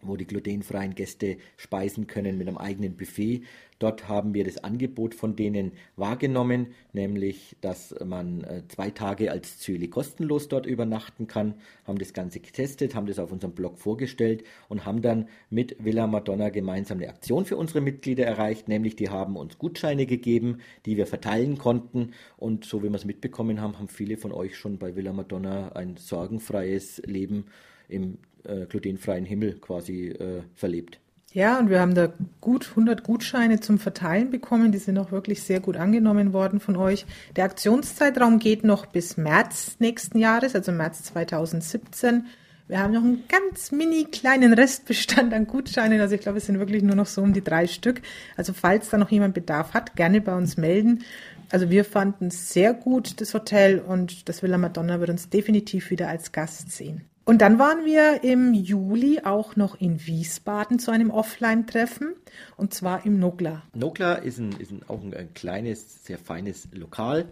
wo die glutenfreien Gäste speisen können mit einem eigenen Buffet. Dort haben wir das Angebot von denen wahrgenommen, nämlich, dass man äh, zwei Tage als Zöli kostenlos dort übernachten kann, haben das Ganze getestet, haben das auf unserem Blog vorgestellt und haben dann mit Villa Madonna gemeinsam eine Aktion für unsere Mitglieder erreicht, nämlich die haben uns Gutscheine gegeben, die wir verteilen konnten und so wie wir es mitbekommen haben, haben viele von euch schon bei Villa Madonna ein sorgenfreies Leben im äh, glutenfreien Himmel quasi äh, verlebt. Ja, und wir haben da gut 100 Gutscheine zum Verteilen bekommen. Die sind auch wirklich sehr gut angenommen worden von euch. Der Aktionszeitraum geht noch bis März nächsten Jahres, also März 2017. Wir haben noch einen ganz mini kleinen Restbestand an Gutscheinen. Also ich glaube, es sind wirklich nur noch so um die drei Stück. Also falls da noch jemand Bedarf hat, gerne bei uns melden. Also wir fanden sehr gut, das Hotel, und das Villa Madonna wird uns definitiv wieder als Gast sehen. Und dann waren wir im Juli auch noch in Wiesbaden zu einem Offline-Treffen und zwar im Nogla. Nogla ist, ein, ist ein, auch ein, ein kleines, sehr feines Lokal.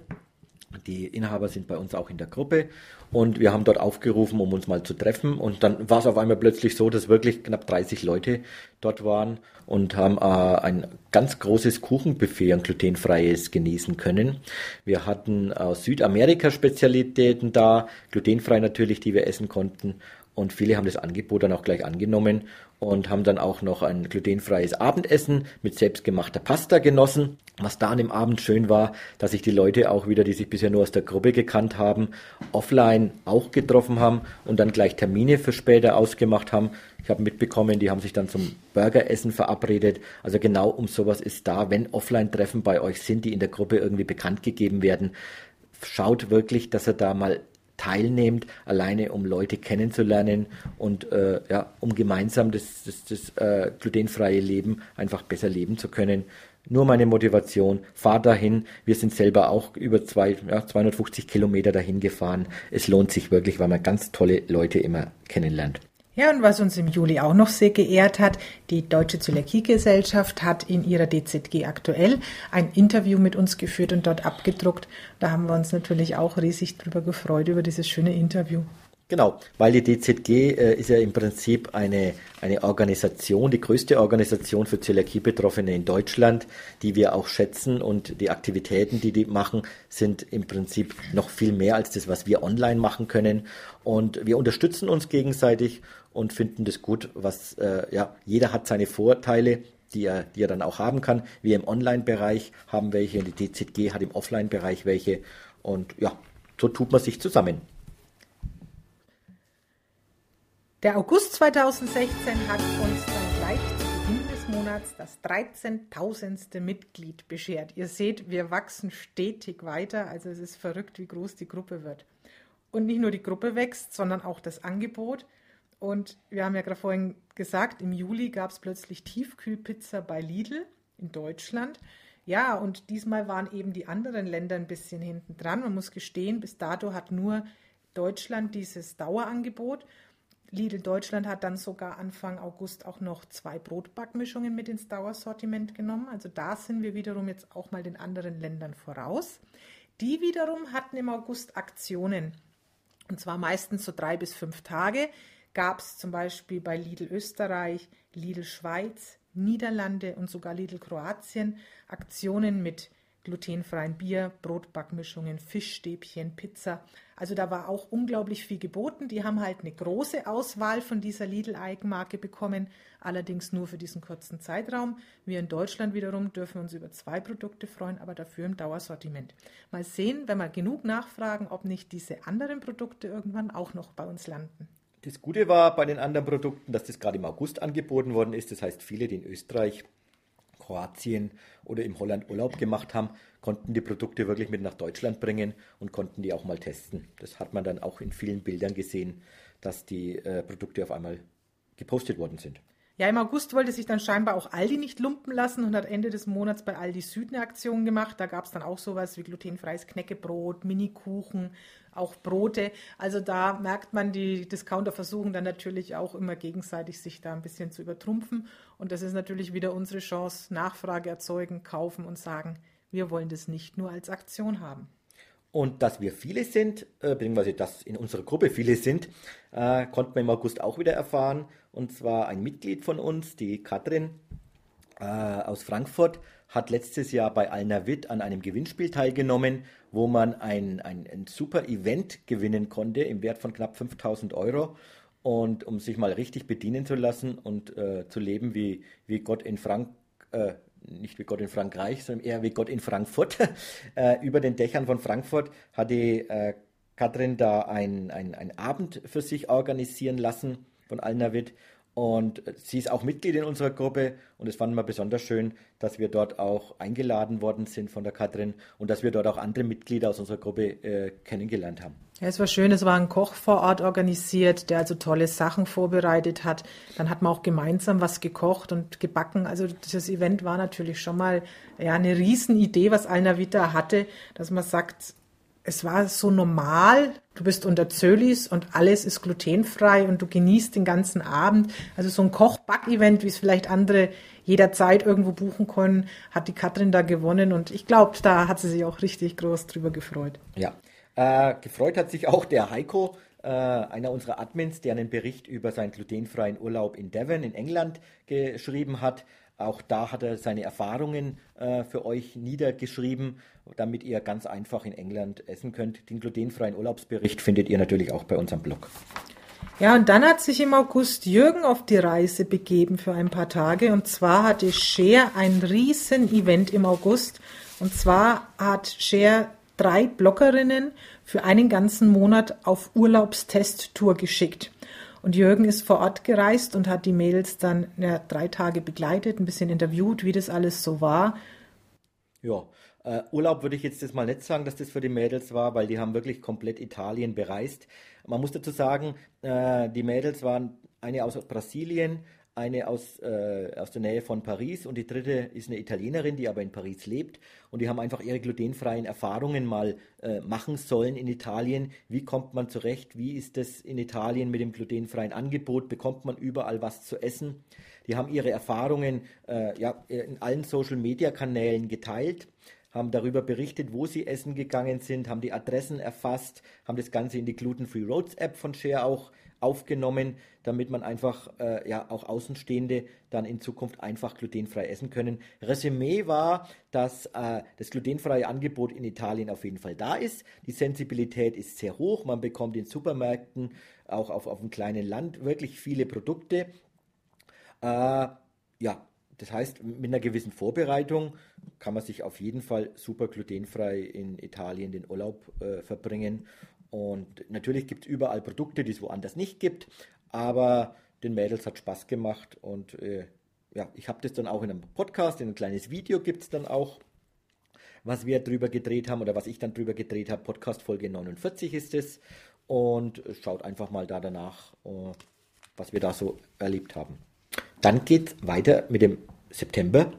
Die Inhaber sind bei uns auch in der Gruppe und wir haben dort aufgerufen, um uns mal zu treffen. Und dann war es auf einmal plötzlich so, dass wirklich knapp 30 Leute dort waren und haben äh, ein ganz großes Kuchenbuffet, ein glutenfreies genießen können. Wir hatten aus Südamerika Spezialitäten da, glutenfrei natürlich, die wir essen konnten. Und viele haben das Angebot dann auch gleich angenommen und haben dann auch noch ein glutenfreies Abendessen mit selbstgemachter Pasta genossen. Was da an dem Abend schön war, dass sich die Leute auch wieder, die sich bisher nur aus der Gruppe gekannt haben, offline auch getroffen haben und dann gleich Termine für später ausgemacht haben. Ich habe mitbekommen, die haben sich dann zum Burgeressen verabredet. Also genau um sowas ist da, wenn Offline-Treffen bei euch sind, die in der Gruppe irgendwie bekannt gegeben werden. Schaut wirklich, dass ihr da mal teilnehmt, alleine um Leute kennenzulernen und äh, ja, um gemeinsam das, das, das äh, glutenfreie Leben einfach besser leben zu können. Nur meine Motivation, fahr dahin. Wir sind selber auch über zwei, ja, 250 Kilometer dahin gefahren. Es lohnt sich wirklich, weil man ganz tolle Leute immer kennenlernt. Ja, und was uns im Juli auch noch sehr geehrt hat, die Deutsche Zöliakiegesellschaft hat in ihrer DZG aktuell ein Interview mit uns geführt und dort abgedruckt. Da haben wir uns natürlich auch riesig drüber gefreut, über dieses schöne Interview. Genau, weil die DZG äh, ist ja im Prinzip eine, eine Organisation, die größte Organisation für Zöliakie-Betroffene in Deutschland, die wir auch schätzen und die Aktivitäten, die die machen, sind im Prinzip noch viel mehr als das, was wir online machen können. Und wir unterstützen uns gegenseitig und finden das gut, was, äh, ja, jeder hat seine Vorteile, die er, die er dann auch haben kann. Wir im Online-Bereich haben welche die DZG hat im Offline-Bereich welche. Und ja, so tut man sich zusammen. Der August 2016 hat uns dann gleich zu Beginn des Monats das 13.000. Mitglied beschert. Ihr seht, wir wachsen stetig weiter, also es ist verrückt, wie groß die Gruppe wird. Und nicht nur die Gruppe wächst, sondern auch das Angebot. Und wir haben ja gerade vorhin gesagt, im Juli gab es plötzlich Tiefkühlpizza bei Lidl in Deutschland. Ja, und diesmal waren eben die anderen Länder ein bisschen hinten dran. Man muss gestehen, bis dato hat nur Deutschland dieses Dauerangebot. Lidl Deutschland hat dann sogar Anfang August auch noch zwei Brotbackmischungen mit ins Dauersortiment genommen. Also da sind wir wiederum jetzt auch mal den anderen Ländern voraus. Die wiederum hatten im August Aktionen. Und zwar meistens so drei bis fünf Tage. Gab es zum Beispiel bei Lidl Österreich, Lidl Schweiz, Niederlande und sogar Lidl Kroatien Aktionen mit glutenfreien Bier, Brotbackmischungen, Fischstäbchen, Pizza. Also da war auch unglaublich viel geboten. Die haben halt eine große Auswahl von dieser Lidl-Eigenmarke bekommen, allerdings nur für diesen kurzen Zeitraum. Wir in Deutschland wiederum dürfen uns über zwei Produkte freuen, aber dafür im Dauersortiment. Mal sehen, wenn wir genug nachfragen, ob nicht diese anderen Produkte irgendwann auch noch bei uns landen. Das Gute war bei den anderen Produkten, dass das gerade im August angeboten worden ist. Das heißt, viele, die in Österreich Kroatien oder im Holland Urlaub gemacht haben, konnten die Produkte wirklich mit nach Deutschland bringen und konnten die auch mal testen. Das hat man dann auch in vielen Bildern gesehen, dass die äh, Produkte auf einmal gepostet worden sind. Ja, im August wollte sich dann scheinbar auch Aldi nicht lumpen lassen und hat Ende des Monats bei Aldi Süd eine Aktion gemacht. Da gab es dann auch sowas wie glutenfreies Knäckebrot, Minikuchen, auch Brote. Also da merkt man, die Discounter versuchen dann natürlich auch immer gegenseitig sich da ein bisschen zu übertrumpfen. Und das ist natürlich wieder unsere Chance, Nachfrage erzeugen, kaufen und sagen, wir wollen das nicht nur als Aktion haben. Und dass wir viele sind, äh, beziehungsweise dass in unserer Gruppe viele sind, äh, konnten wir im August auch wieder erfahren. Und zwar ein Mitglied von uns, die Katrin äh, aus Frankfurt, hat letztes Jahr bei Alnavit an einem Gewinnspiel teilgenommen, wo man ein, ein, ein super Event gewinnen konnte im Wert von knapp 5000 Euro. Und um sich mal richtig bedienen zu lassen und äh, zu leben, wie, wie Gott in Frank, äh, nicht wie Gott in Frankreich, sondern eher wie Gott in Frankfurt. äh, über den Dächern von Frankfurt hat die äh, Katrin da ein, ein, ein Abend für sich organisieren lassen von Alnavit und sie ist auch Mitglied in unserer Gruppe und es fanden wir besonders schön, dass wir dort auch eingeladen worden sind von der Katrin und dass wir dort auch andere Mitglieder aus unserer Gruppe äh, kennengelernt haben. Ja, es war schön, es war ein Koch vor Ort organisiert, der also tolle Sachen vorbereitet hat. Dann hat man auch gemeinsam was gekocht und gebacken. Also das Event war natürlich schon mal ja, eine Riesenidee, was Alna Vita hatte, dass man sagt, es war so normal, du bist unter Zölis und alles ist glutenfrei und du genießt den ganzen Abend. Also so ein Koch-Back-Event, wie es vielleicht andere jederzeit irgendwo buchen können, hat die Katrin da gewonnen und ich glaube, da hat sie sich auch richtig groß drüber gefreut. Ja, äh, gefreut hat sich auch der Heiko, äh, einer unserer Admins, der einen Bericht über seinen glutenfreien Urlaub in Devon in England geschrieben hat. Auch da hat er seine Erfahrungen äh, für euch niedergeschrieben, damit ihr ganz einfach in England essen könnt. Den glutenfreien Urlaubsbericht findet ihr natürlich auch bei unserem Blog. Ja, und dann hat sich im August Jürgen auf die Reise begeben für ein paar Tage. Und zwar hatte Cher ein Riesen-Event im August. Und zwar hat Cher drei Bloggerinnen für einen ganzen Monat auf Urlaubstesttour geschickt. Und Jürgen ist vor Ort gereist und hat die Mädels dann ja, drei Tage begleitet, ein bisschen interviewt, wie das alles so war. Ja, äh, Urlaub würde ich jetzt das mal nicht sagen, dass das für die Mädels war, weil die haben wirklich komplett Italien bereist. Man muss dazu sagen, äh, die Mädels waren eine aus Brasilien, eine aus, äh, aus der Nähe von Paris und die dritte ist eine Italienerin, die aber in Paris lebt. Und die haben einfach ihre glutenfreien Erfahrungen mal äh, machen sollen in Italien. Wie kommt man zurecht? Wie ist es in Italien mit dem glutenfreien Angebot? Bekommt man überall was zu essen? Die haben ihre Erfahrungen äh, ja, in allen Social-Media-Kanälen geteilt haben darüber berichtet, wo sie essen gegangen sind, haben die Adressen erfasst, haben das Ganze in die Gluten-Free Roads App von Share auch aufgenommen, damit man einfach äh, ja auch Außenstehende dann in Zukunft einfach glutenfrei essen können. Resümee war, dass äh, das glutenfreie Angebot in Italien auf jeden Fall da ist. Die Sensibilität ist sehr hoch. Man bekommt in Supermärkten auch auf, auf einem kleinen Land wirklich viele Produkte. Äh, ja, das heißt, mit einer gewissen Vorbereitung kann man sich auf jeden Fall super glutenfrei in Italien den Urlaub äh, verbringen. Und natürlich gibt es überall Produkte, die es woanders nicht gibt, aber den Mädels hat Spaß gemacht und äh, ja, ich habe das dann auch in einem Podcast, in ein kleines Video gibt es dann auch, was wir drüber gedreht haben oder was ich dann drüber gedreht habe. Podcast Folge 49 ist es und schaut einfach mal da danach, äh, was wir da so erlebt haben. Dann geht es weiter mit dem September.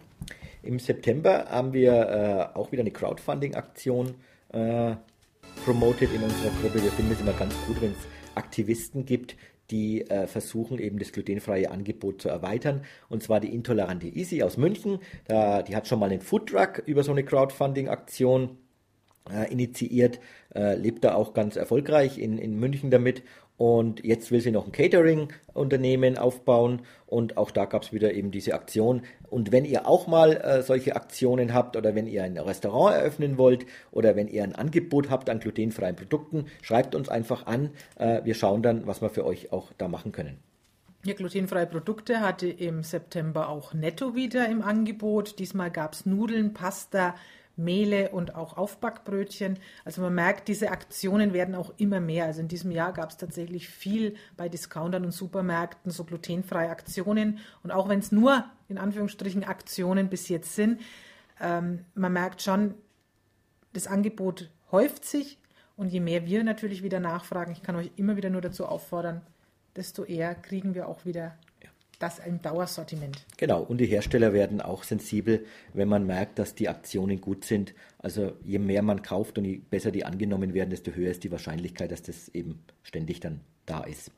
Im September haben wir äh, auch wieder eine Crowdfunding-Aktion äh, promoted in unserer Gruppe. Wir finden es immer ganz gut, wenn es Aktivisten gibt, die äh, versuchen eben das glutenfreie Angebot zu erweitern. Und zwar die intolerante Easy aus München. Da, die hat schon mal einen Foodtruck über so eine Crowdfunding-Aktion äh, initiiert, äh, lebt da auch ganz erfolgreich in, in München damit und jetzt will sie noch ein Catering-Unternehmen aufbauen und auch da gab es wieder eben diese Aktion. Und wenn ihr auch mal äh, solche Aktionen habt oder wenn ihr ein Restaurant eröffnen wollt oder wenn ihr ein Angebot habt an glutenfreien Produkten, schreibt uns einfach an. Äh, wir schauen dann, was wir für euch auch da machen können. Ja, glutenfreie Produkte hatte im September auch Netto wieder im Angebot. Diesmal gab es Nudeln, Pasta, Mehle und auch Aufbackbrötchen. Also man merkt, diese Aktionen werden auch immer mehr. Also in diesem Jahr gab es tatsächlich viel bei Discountern und Supermärkten, so glutenfreie Aktionen. Und auch wenn es nur in Anführungsstrichen Aktionen bis jetzt sind, ähm, man merkt schon, das Angebot häuft sich. Und je mehr wir natürlich wieder nachfragen, ich kann euch immer wieder nur dazu auffordern, desto eher kriegen wir auch wieder das im Dauersortiment. Genau, und die Hersteller werden auch sensibel, wenn man merkt, dass die Aktionen gut sind. Also je mehr man kauft und je besser die angenommen werden, desto höher ist die Wahrscheinlichkeit, dass das eben ständig dann da ist.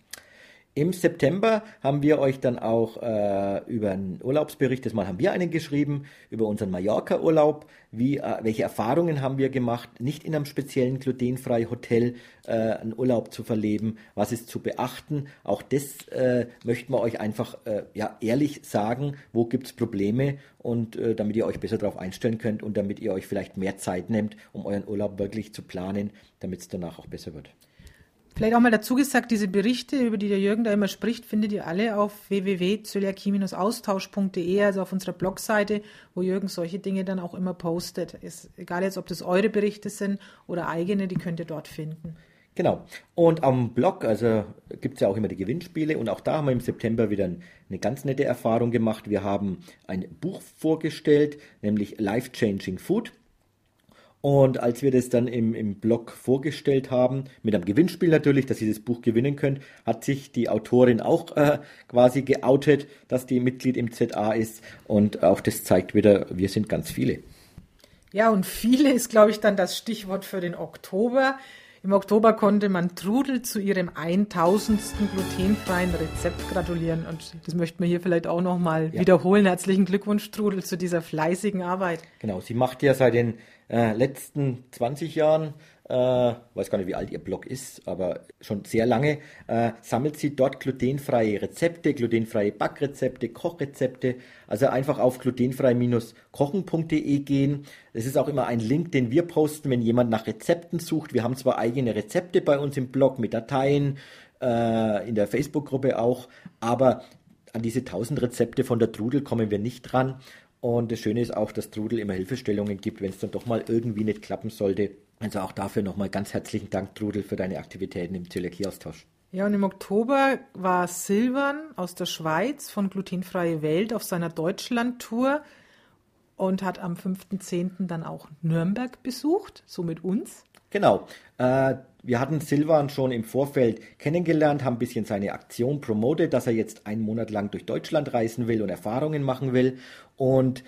Im September haben wir euch dann auch äh, über einen Urlaubsbericht, das Mal haben wir einen geschrieben, über unseren Mallorca-Urlaub, wie, äh, welche Erfahrungen haben wir gemacht, nicht in einem speziellen glutenfrei Hotel äh, einen Urlaub zu verleben, was ist zu beachten. Auch das äh, möchten wir euch einfach äh, ja, ehrlich sagen, wo gibt es Probleme und äh, damit ihr euch besser darauf einstellen könnt und damit ihr euch vielleicht mehr Zeit nehmt, um euren Urlaub wirklich zu planen, damit es danach auch besser wird. Vielleicht auch mal dazu gesagt, diese Berichte, über die der Jürgen da immer spricht, findet ihr alle auf www.zöliakie-austausch.de, also auf unserer Blogseite, wo Jürgen solche Dinge dann auch immer postet. Ist egal jetzt, ob das eure Berichte sind oder eigene, die könnt ihr dort finden. Genau. Und am Blog, also gibt es ja auch immer die Gewinnspiele und auch da haben wir im September wieder eine ganz nette Erfahrung gemacht. Wir haben ein Buch vorgestellt, nämlich Life Changing Food. Und als wir das dann im, im Blog vorgestellt haben, mit einem Gewinnspiel natürlich, dass ihr das Buch gewinnen könnt, hat sich die Autorin auch äh, quasi geoutet, dass die Mitglied im ZA ist. Und auch das zeigt wieder, wir sind ganz viele. Ja, und viele ist, glaube ich, dann das Stichwort für den Oktober. Im Oktober konnte man Trudel zu ihrem 1000. glutenfreien Rezept gratulieren. Und das möchten wir hier vielleicht auch nochmal ja. wiederholen. Herzlichen Glückwunsch, Trudel, zu dieser fleißigen Arbeit. Genau, sie macht ja seit den äh, letzten 20 Jahren, äh, weiß gar nicht, wie alt ihr Blog ist, aber schon sehr lange, äh, sammelt sie dort glutenfreie Rezepte, glutenfreie Backrezepte, Kochrezepte. Also einfach auf glutenfrei-kochen.de gehen. Das ist auch immer ein Link, den wir posten, wenn jemand nach Rezepten sucht. Wir haben zwar eigene Rezepte bei uns im Blog mit Dateien, äh, in der Facebook-Gruppe auch. Aber an diese 1000 Rezepte von der Trudel kommen wir nicht dran. Und das Schöne ist auch, dass Trudel immer Hilfestellungen gibt, wenn es dann doch mal irgendwie nicht klappen sollte. Also auch dafür nochmal ganz herzlichen Dank, Trudel, für deine Aktivitäten im Zöliakie-Austausch. Ja, und im Oktober war Silvan aus der Schweiz von Glutenfreie Welt auf seiner Deutschland-Tour und hat am 5.10. dann auch Nürnberg besucht, so mit uns. Genau. Äh, wir hatten Silvan schon im Vorfeld kennengelernt, haben ein bisschen seine Aktion promotet, dass er jetzt einen Monat lang durch Deutschland reisen will und Erfahrungen machen will. Und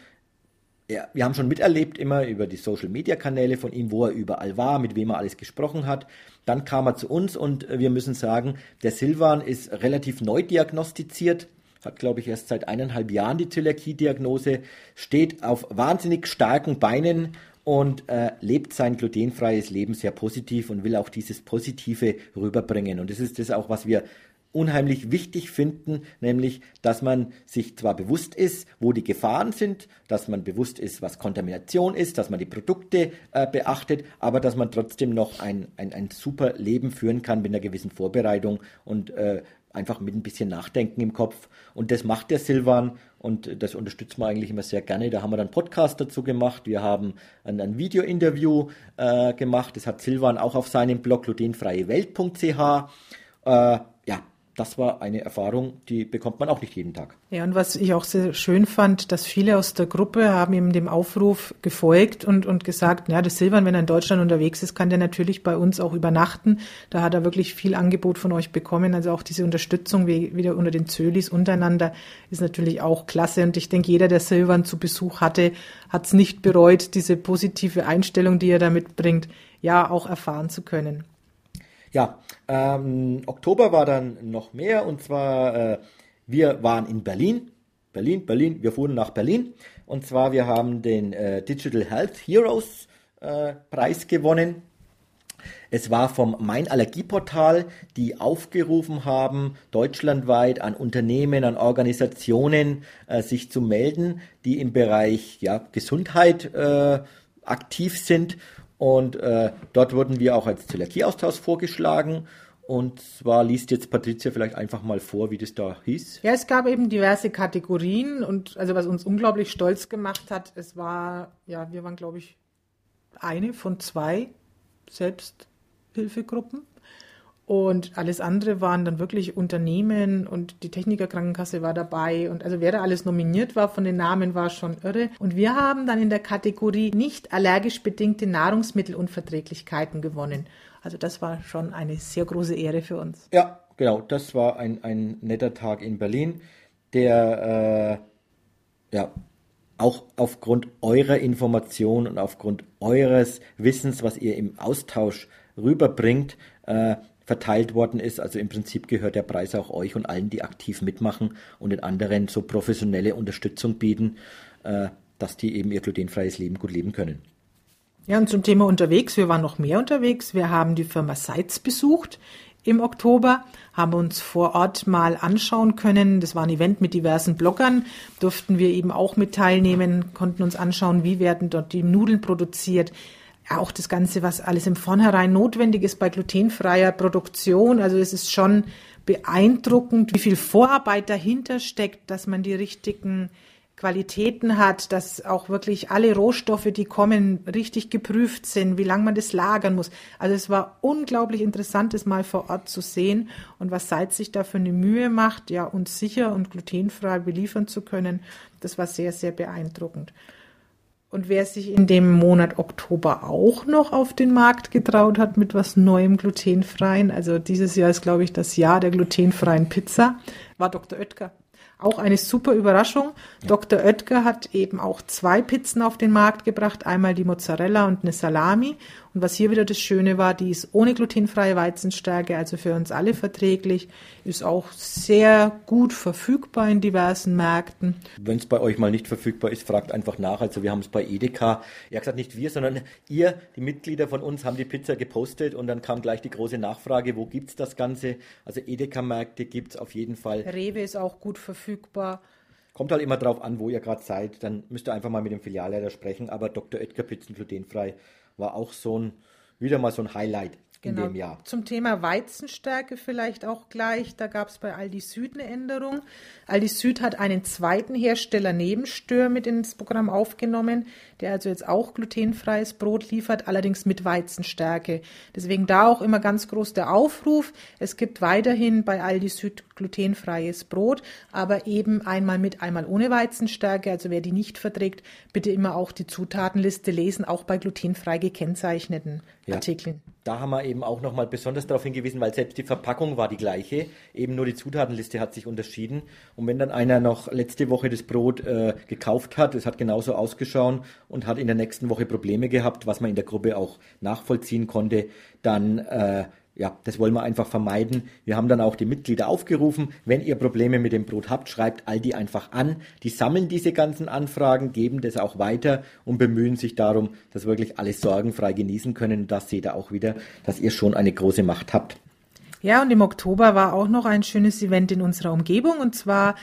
ja, wir haben schon miterlebt immer über die Social-Media-Kanäle von ihm, wo er überall war, mit wem er alles gesprochen hat. Dann kam er zu uns und wir müssen sagen, der Silvan ist relativ neu diagnostiziert hat, glaube ich, erst seit eineinhalb Jahren die Zöliakie-Diagnose, steht auf wahnsinnig starken Beinen und äh, lebt sein glutenfreies Leben sehr positiv und will auch dieses Positive rüberbringen. Und das ist das auch, was wir unheimlich wichtig finden, nämlich, dass man sich zwar bewusst ist, wo die Gefahren sind, dass man bewusst ist, was Kontamination ist, dass man die Produkte äh, beachtet, aber dass man trotzdem noch ein, ein, ein super Leben führen kann mit einer gewissen Vorbereitung und äh, einfach mit ein bisschen Nachdenken im Kopf. Und das macht der Silvan und das unterstützen wir eigentlich immer sehr gerne. Da haben wir dann Podcast dazu gemacht. Wir haben ein, ein Video-Interview äh, gemacht. Das hat Silvan auch auf seinem Blog glutenfreiewelt.ch. Äh, das war eine Erfahrung, die bekommt man auch nicht jeden Tag. Ja, und was ich auch sehr schön fand, dass viele aus der Gruppe haben ihm dem Aufruf gefolgt und, und gesagt, ja, der Silvan, wenn er in Deutschland unterwegs ist, kann der natürlich bei uns auch übernachten. Da hat er wirklich viel Angebot von euch bekommen. Also auch diese Unterstützung wie, wieder unter den Zölis untereinander ist natürlich auch klasse. Und ich denke, jeder, der Silvan zu Besuch hatte, hat es nicht bereut, diese positive Einstellung, die er da mitbringt, ja, auch erfahren zu können. Ja, ähm, Oktober war dann noch mehr und zwar, äh, wir waren in Berlin. Berlin, Berlin, wir fuhren nach Berlin. Und zwar, wir haben den äh, Digital Health Heroes äh, Preis gewonnen. Es war vom Mein Allergieportal, die aufgerufen haben, deutschlandweit an Unternehmen, an Organisationen äh, sich zu melden, die im Bereich ja, Gesundheit äh, aktiv sind und äh, dort wurden wir auch als Zöliakie-Austausch vorgeschlagen. Und zwar liest jetzt Patricia vielleicht einfach mal vor, wie das da hieß. Ja, es gab eben diverse Kategorien und also was uns unglaublich stolz gemacht hat, es war, ja, wir waren, glaube ich, eine von zwei Selbsthilfegruppen. Und alles andere waren dann wirklich Unternehmen und die Technikerkrankenkasse war dabei. Und also wer da alles nominiert war von den Namen war schon irre. Und wir haben dann in der Kategorie nicht allergisch bedingte Nahrungsmittelunverträglichkeiten gewonnen. Also das war schon eine sehr große Ehre für uns. Ja, genau. Das war ein, ein netter Tag in Berlin, der äh, ja auch aufgrund eurer Information und aufgrund eures Wissens, was ihr im Austausch rüberbringt, äh, verteilt worden ist. Also im Prinzip gehört der Preis auch euch und allen, die aktiv mitmachen und den anderen so professionelle Unterstützung bieten, äh, dass die eben ihr glutenfreies Leben gut leben können. Ja, und zum Thema unterwegs, wir waren noch mehr unterwegs. Wir haben die Firma Seitz besucht im Oktober, haben uns vor Ort mal anschauen können. Das war ein Event mit diversen Bloggern, durften wir eben auch mit teilnehmen, konnten uns anschauen, wie werden dort die Nudeln produziert, auch das Ganze, was alles im Vornherein notwendig ist bei glutenfreier Produktion. Also es ist schon beeindruckend, wie viel Vorarbeit dahinter steckt, dass man die richtigen Qualitäten hat, dass auch wirklich alle Rohstoffe, die kommen, richtig geprüft sind, wie lange man das lagern muss. Also es war unglaublich interessant, das mal vor Ort zu sehen und was Seid sich da für eine Mühe macht, ja, uns sicher und glutenfrei beliefern zu können. Das war sehr, sehr beeindruckend. Und wer sich in dem Monat Oktober auch noch auf den Markt getraut hat mit was Neuem glutenfreien, also dieses Jahr ist, glaube ich, das Jahr der glutenfreien Pizza, war Dr. Oetker. Auch eine super Überraschung. Ja. Dr. Oetker hat eben auch zwei Pizzen auf den Markt gebracht, einmal die Mozzarella und eine Salami. Und was hier wieder das Schöne war, die ist ohne glutenfreie Weizenstärke, also für uns alle verträglich, ist auch sehr gut verfügbar in diversen Märkten. Wenn es bei euch mal nicht verfügbar ist, fragt einfach nach. Also wir haben es bei Edeka, ja gesagt nicht wir, sondern ihr, die Mitglieder von uns, haben die Pizza gepostet und dann kam gleich die große Nachfrage, wo gibt es das Ganze? Also Edeka-Märkte gibt es auf jeden Fall. Rewe ist auch gut verfügbar. Kommt halt immer drauf an, wo ihr gerade seid. Dann müsst ihr einfach mal mit dem Filialleiter sprechen. Aber Dr. Oetker Pizzen glutenfrei war auch so ein, wieder mal so ein Highlight. Genau. in dem Jahr. Zum Thema Weizenstärke vielleicht auch gleich. Da gab es bei Aldi Süd eine Änderung. Aldi Süd hat einen zweiten Hersteller Nebenstör mit ins Programm aufgenommen, der also jetzt auch glutenfreies Brot liefert, allerdings mit Weizenstärke. Deswegen da auch immer ganz groß der Aufruf. Es gibt weiterhin bei Aldi Süd glutenfreies Brot, aber eben einmal mit, einmal ohne Weizenstärke. Also wer die nicht verträgt, bitte immer auch die Zutatenliste lesen, auch bei glutenfrei gekennzeichneten ja. Artikeln. Da haben wir eben auch nochmal besonders darauf hingewiesen, weil selbst die Verpackung war die gleiche, eben nur die Zutatenliste hat sich unterschieden. Und wenn dann einer noch letzte Woche das Brot äh, gekauft hat, es hat genauso ausgeschaut und hat in der nächsten Woche Probleme gehabt, was man in der Gruppe auch nachvollziehen konnte, dann äh, ja, das wollen wir einfach vermeiden. Wir haben dann auch die Mitglieder aufgerufen, wenn ihr Probleme mit dem Brot habt, schreibt Aldi einfach an. Die sammeln diese ganzen Anfragen, geben das auch weiter und bemühen sich darum, dass wirklich alle sorgenfrei genießen können. Und das seht ihr auch wieder, dass ihr schon eine große Macht habt. Ja, und im Oktober war auch noch ein schönes Event in unserer Umgebung. Und zwar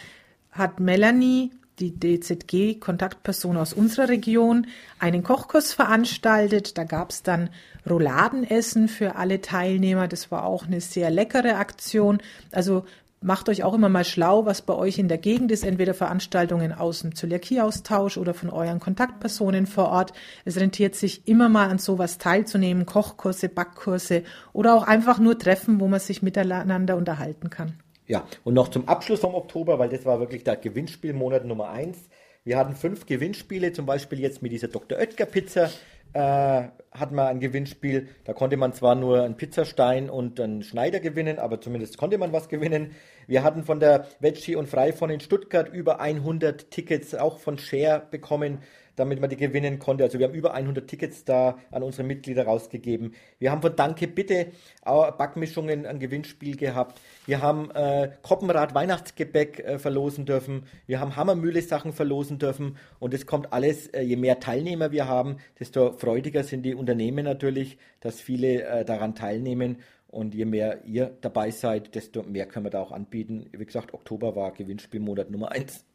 hat Melanie die DZG-Kontaktperson aus unserer Region einen Kochkurs veranstaltet. Da gab es dann Rouladenessen für alle Teilnehmer. Das war auch eine sehr leckere Aktion. Also macht euch auch immer mal schlau, was bei euch in der Gegend ist, entweder Veranstaltungen aus dem Zöliakieaustausch oder von euren Kontaktpersonen vor Ort. Es rentiert sich immer mal an sowas teilzunehmen, Kochkurse, Backkurse oder auch einfach nur Treffen, wo man sich miteinander unterhalten kann. Ja, und noch zum Abschluss vom Oktober, weil das war wirklich der Gewinnspielmonat Nummer eins. Wir hatten fünf Gewinnspiele, zum Beispiel jetzt mit dieser Dr. Oetker Pizza äh, hatten wir ein Gewinnspiel. Da konnte man zwar nur einen Pizzastein und einen Schneider gewinnen, aber zumindest konnte man was gewinnen. Wir hatten von der Veggie und Freifon in Stuttgart über 100 Tickets auch von Share bekommen damit man die gewinnen konnte. Also wir haben über 100 Tickets da an unsere Mitglieder rausgegeben. Wir haben von Danke Bitte Backmischungen ein Gewinnspiel gehabt. Wir haben äh, Koppenrad Weihnachtsgebäck äh, verlosen dürfen. Wir haben Hammermühle Sachen verlosen dürfen. Und es kommt alles, äh, je mehr Teilnehmer wir haben, desto freudiger sind die Unternehmen natürlich, dass viele äh, daran teilnehmen. Und je mehr ihr dabei seid, desto mehr können wir da auch anbieten. Wie gesagt, Oktober war Gewinnspielmonat Nummer 1.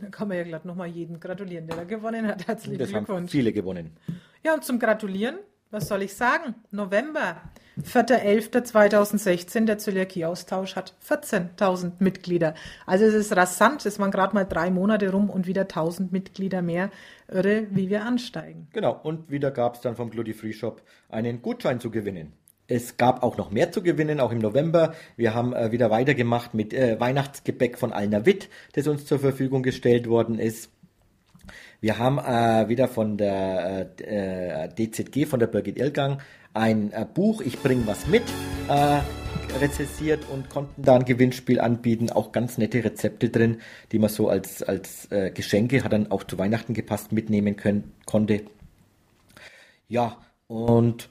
Da kann man ja glatt nochmal jeden gratulieren, der da gewonnen hat. Herzlichen das Glückwunsch. Haben viele gewonnen. Ja, und zum Gratulieren, was soll ich sagen? November, 4.11.2016, der Zöliakie-Austausch hat 14.000 Mitglieder. Also es ist rasant, es waren gerade mal drei Monate rum und wieder 1.000 Mitglieder mehr. Irre, wie wir ansteigen. Genau, und wieder gab es dann vom Gludi Free Shop einen Gutschein zu gewinnen. Es gab auch noch mehr zu gewinnen, auch im November. Wir haben äh, wieder weitergemacht mit äh, Weihnachtsgebäck von Alner Witt, das uns zur Verfügung gestellt worden ist. Wir haben äh, wieder von der äh, DZG, von der Birgit Irrgang, ein äh, Buch, Ich bring was mit, äh, rezessiert und konnten da ein Gewinnspiel anbieten. Auch ganz nette Rezepte drin, die man so als, als äh, Geschenke, hat dann auch zu Weihnachten gepasst, mitnehmen können, konnte. Ja, und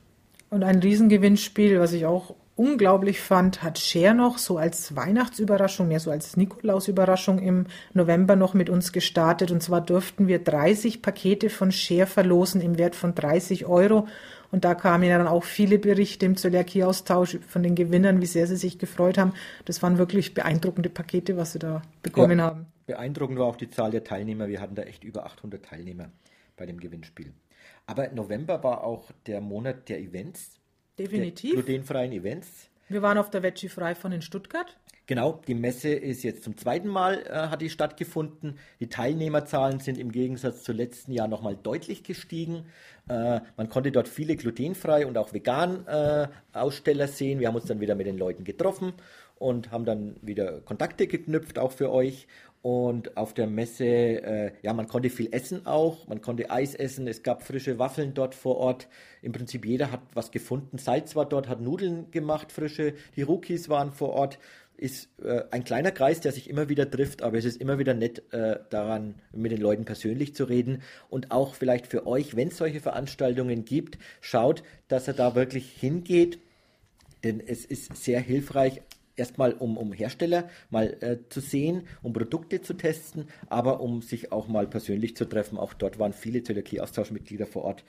und ein Riesengewinnspiel, was ich auch unglaublich fand, hat Cher noch so als Weihnachtsüberraschung, mehr so als Nikolausüberraschung im November noch mit uns gestartet. Und zwar durften wir 30 Pakete von Cher verlosen im Wert von 30 Euro. Und da kamen ja dann auch viele Berichte im Zöliakie-Austausch von den Gewinnern, wie sehr sie sich gefreut haben. Das waren wirklich beeindruckende Pakete, was sie da bekommen ja, haben. Beeindruckend war auch die Zahl der Teilnehmer. Wir hatten da echt über 800 Teilnehmer bei dem Gewinnspiel. Aber November war auch der Monat der Events. Definitiv. Der glutenfreien Events. Wir waren auf der Veggie Frei von in Stuttgart. Genau, die Messe ist jetzt zum zweiten Mal äh, hat die stattgefunden. Die Teilnehmerzahlen sind im Gegensatz zu letzten Jahr nochmal deutlich gestiegen. Äh, man konnte dort viele glutenfrei und auch vegan äh, Aussteller sehen. Wir haben uns dann wieder mit den Leuten getroffen und haben dann wieder Kontakte geknüpft, auch für euch. Und auf der Messe, äh, ja, man konnte viel essen auch, man konnte Eis essen, es gab frische Waffeln dort vor Ort. Im Prinzip jeder hat was gefunden. Salz war dort, hat Nudeln gemacht, frische. Die Rookies waren vor Ort. Ist äh, ein kleiner Kreis, der sich immer wieder trifft, aber es ist immer wieder nett, äh, daran mit den Leuten persönlich zu reden. Und auch vielleicht für euch, wenn es solche Veranstaltungen gibt, schaut, dass er da wirklich hingeht. Denn es ist sehr hilfreich, erstmal um, um Hersteller mal äh, zu sehen, um Produkte zu testen, aber um sich auch mal persönlich zu treffen. Auch dort waren viele Zöliakie-Austauschmitglieder vor Ort,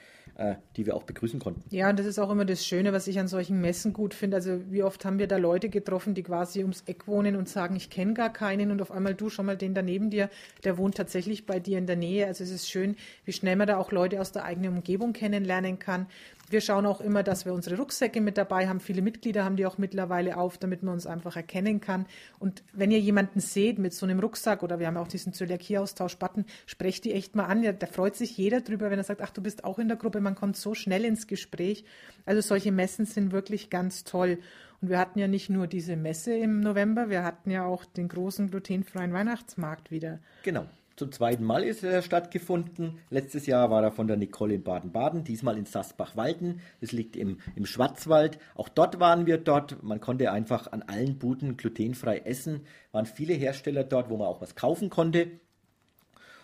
die wir auch begrüßen konnten. Ja, und das ist auch immer das Schöne, was ich an solchen Messen gut finde. Also wie oft haben wir da Leute getroffen, die quasi ums Eck wohnen und sagen, ich kenne gar keinen und auf einmal du schon mal den da neben dir, der wohnt tatsächlich bei dir in der Nähe. Also es ist schön, wie schnell man da auch Leute aus der eigenen Umgebung kennenlernen kann. Wir schauen auch immer, dass wir unsere Rucksäcke mit dabei haben. Viele Mitglieder haben die auch mittlerweile auf, damit man uns einfach erkennen kann. Und wenn ihr jemanden seht mit so einem Rucksack oder wir haben auch diesen Zöliakie-Austausch-Button, sprecht die echt mal an. Ja, da freut sich jeder drüber, wenn er sagt, ach, du bist auch in der Gruppe. Man kommt so schnell ins Gespräch. Also solche Messen sind wirklich ganz toll. Und wir hatten ja nicht nur diese Messe im November, wir hatten ja auch den großen glutenfreien Weihnachtsmarkt wieder. Genau. Zum zweiten Mal ist er stattgefunden. Letztes Jahr war er von der Nicole in Baden-Baden, diesmal in Sassbach-Walden. Das liegt im, im Schwarzwald. Auch dort waren wir dort. Man konnte einfach an allen Buden glutenfrei essen. Waren viele Hersteller dort, wo man auch was kaufen konnte.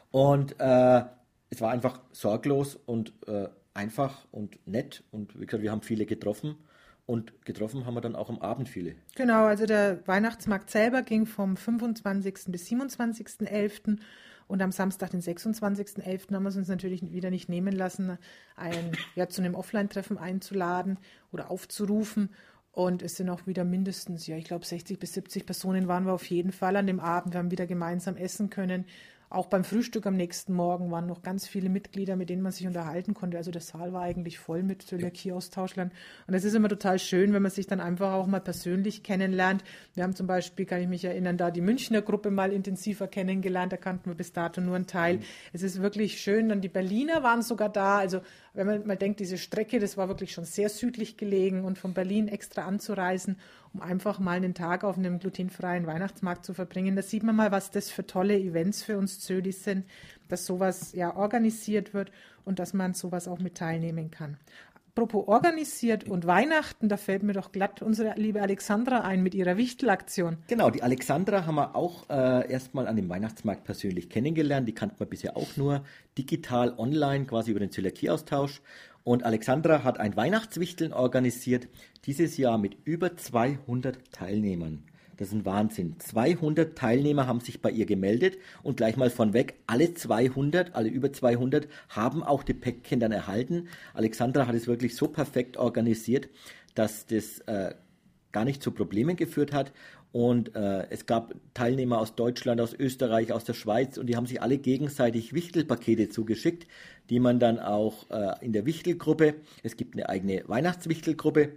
Und äh, es war einfach sorglos und äh, einfach und nett. Und wie gesagt, wir haben viele getroffen. Und getroffen haben wir dann auch am Abend viele. Genau, also der Weihnachtsmarkt selber ging vom 25. bis 27.11. Und am Samstag, den 26.11., haben wir es uns natürlich wieder nicht nehmen lassen, ein, ja, zu einem Offline-Treffen einzuladen oder aufzurufen. Und es sind auch wieder mindestens, ja, ich glaube, 60 bis 70 Personen waren wir auf jeden Fall an dem Abend. Wir haben wieder gemeinsam essen können. Auch beim Frühstück am nächsten Morgen waren noch ganz viele Mitglieder, mit denen man sich unterhalten konnte. Also der Saal war eigentlich voll mit Zöliakie-Austauschlern. Und es ist immer total schön, wenn man sich dann einfach auch mal persönlich kennenlernt. Wir haben zum Beispiel, kann ich mich erinnern, da die Münchner Gruppe mal intensiver kennengelernt. Da kannten wir bis dato nur einen Teil. Mhm. Es ist wirklich schön. Dann die Berliner waren sogar da. Also wenn man mal denkt, diese Strecke, das war wirklich schon sehr südlich gelegen und von Berlin extra anzureisen um einfach mal einen Tag auf einem glutenfreien Weihnachtsmarkt zu verbringen. Da sieht man mal, was das für tolle Events für uns Zölis sind, dass sowas ja organisiert wird und dass man sowas auch mit teilnehmen kann. Apropos organisiert und Weihnachten, da fällt mir doch glatt unsere liebe Alexandra ein mit ihrer Wichtelaktion. Genau, die Alexandra haben wir auch äh, erstmal an dem Weihnachtsmarkt persönlich kennengelernt. Die kannten wir bisher auch nur digital online, quasi über den Zöliakie-Austausch. Und Alexandra hat ein Weihnachtswichteln organisiert, dieses Jahr mit über 200 Teilnehmern. Das ist ein Wahnsinn. 200 Teilnehmer haben sich bei ihr gemeldet und gleich mal von weg, alle 200, alle über 200 haben auch die Päckchen dann erhalten. Alexandra hat es wirklich so perfekt organisiert, dass das äh, gar nicht zu Problemen geführt hat. Und äh, es gab Teilnehmer aus Deutschland, aus Österreich, aus der Schweiz und die haben sich alle gegenseitig Wichtelpakete zugeschickt, die man dann auch äh, in der Wichtelgruppe, es gibt eine eigene Weihnachtswichtelgruppe,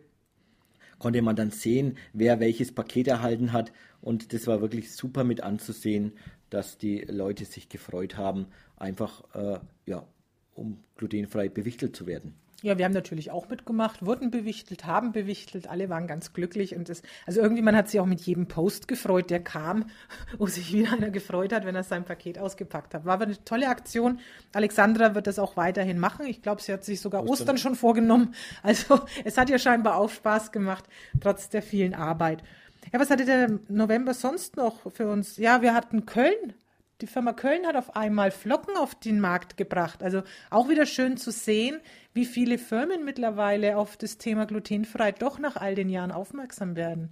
konnte man dann sehen, wer welches Paket erhalten hat. Und das war wirklich super mit anzusehen, dass die Leute sich gefreut haben, einfach äh, ja, um glutenfrei bewichtelt zu werden. Ja, wir haben natürlich auch mitgemacht, wurden bewichtelt, haben bewichtelt, alle waren ganz glücklich und das, also irgendwie man hat sich auch mit jedem Post gefreut, der kam, wo sich wieder einer gefreut hat, wenn er sein Paket ausgepackt hat. War aber eine tolle Aktion. Alexandra wird das auch weiterhin machen. Ich glaube, sie hat sich sogar Ostern. Ostern schon vorgenommen. Also es hat ihr scheinbar auch Spaß gemacht, trotz der vielen Arbeit. Ja, was hatte der November sonst noch für uns? Ja, wir hatten Köln die Firma Köln hat auf einmal Flocken auf den Markt gebracht. Also auch wieder schön zu sehen, wie viele Firmen mittlerweile auf das Thema glutenfrei doch nach all den Jahren aufmerksam werden.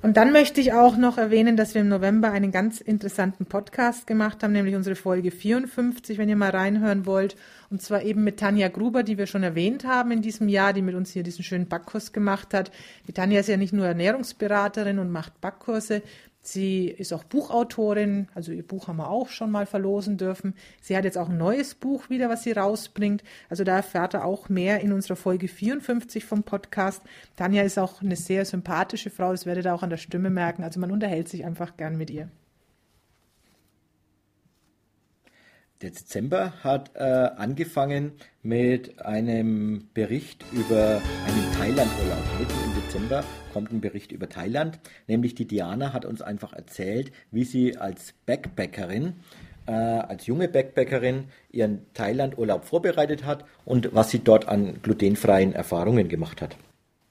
Und dann möchte ich auch noch erwähnen, dass wir im November einen ganz interessanten Podcast gemacht haben, nämlich unsere Folge 54, wenn ihr mal reinhören wollt. Und zwar eben mit Tanja Gruber, die wir schon erwähnt haben in diesem Jahr, die mit uns hier diesen schönen Backkurs gemacht hat. Die Tanja ist ja nicht nur Ernährungsberaterin und macht Backkurse, Sie ist auch Buchautorin, also ihr Buch haben wir auch schon mal verlosen dürfen. Sie hat jetzt auch ein neues Buch wieder, was sie rausbringt. Also da erfährt er auch mehr in unserer Folge 54 vom Podcast. Tanja ist auch eine sehr sympathische Frau, das werdet ihr auch an der Stimme merken. Also man unterhält sich einfach gern mit ihr. Der Dezember hat äh, angefangen mit einem Bericht über einen Thailand-Urlaub. Mitten im Dezember kommt ein Bericht über Thailand, nämlich die Diana hat uns einfach erzählt, wie sie als Backpackerin, äh, als junge Backpackerin ihren Thailand-Urlaub vorbereitet hat und was sie dort an glutenfreien Erfahrungen gemacht hat.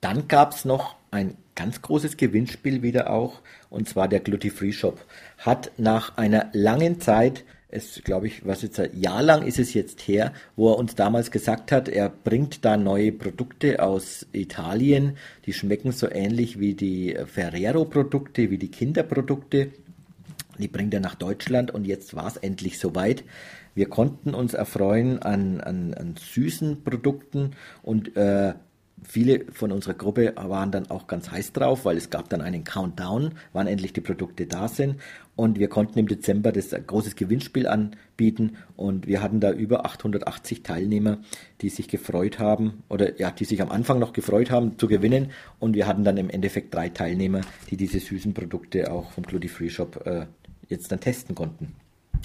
Dann gab es noch ein ganz großes Gewinnspiel wieder auch, und zwar der Gluty Free Shop. Hat nach einer langen Zeit es, glaube ich, was jetzt ein Jahr lang ist es jetzt her, wo er uns damals gesagt hat, er bringt da neue Produkte aus Italien, die schmecken so ähnlich wie die Ferrero-Produkte, wie die Kinderprodukte. Die bringt er nach Deutschland und jetzt war es endlich soweit. Wir konnten uns erfreuen an, an, an süßen Produkten und äh, viele von unserer Gruppe waren dann auch ganz heiß drauf, weil es gab dann einen Countdown, wann endlich die Produkte da sind. Und wir konnten im Dezember das großes Gewinnspiel anbieten und wir hatten da über 880 Teilnehmer, die sich gefreut haben oder ja, die sich am Anfang noch gefreut haben zu gewinnen. Und wir hatten dann im Endeffekt drei Teilnehmer, die diese süßen Produkte auch vom Gludi Free Shop äh, jetzt dann testen konnten.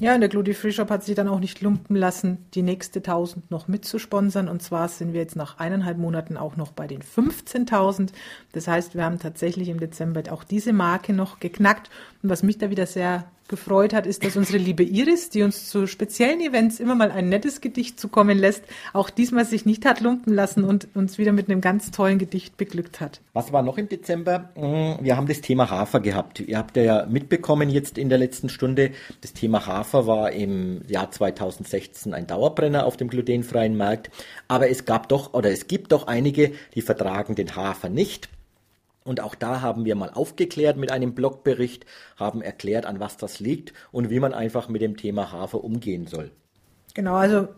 Ja, und der Gludi Free Shop hat sich dann auch nicht lumpen lassen, die nächste 1000 noch mitzusponsern. Und zwar sind wir jetzt nach eineinhalb Monaten auch noch bei den 15.000. Das heißt, wir haben tatsächlich im Dezember auch diese Marke noch geknackt. Und was mich da wieder sehr gefreut hat, ist, dass unsere liebe Iris, die uns zu speziellen Events immer mal ein nettes Gedicht zukommen lässt, auch diesmal sich nicht hat lumpen lassen und uns wieder mit einem ganz tollen Gedicht beglückt hat. Was war noch im Dezember? Mm, wir haben das Thema Hafer gehabt. Ihr habt ja mitbekommen jetzt in der letzten Stunde, das Thema Hafer war im Jahr 2016 ein Dauerbrenner auf dem glutenfreien Markt. Aber es gab doch oder es gibt doch einige, die vertragen den Hafer nicht. Und auch da haben wir mal aufgeklärt mit einem Blogbericht, haben erklärt, an was das liegt und wie man einfach mit dem Thema Hafer umgehen soll. Genau, also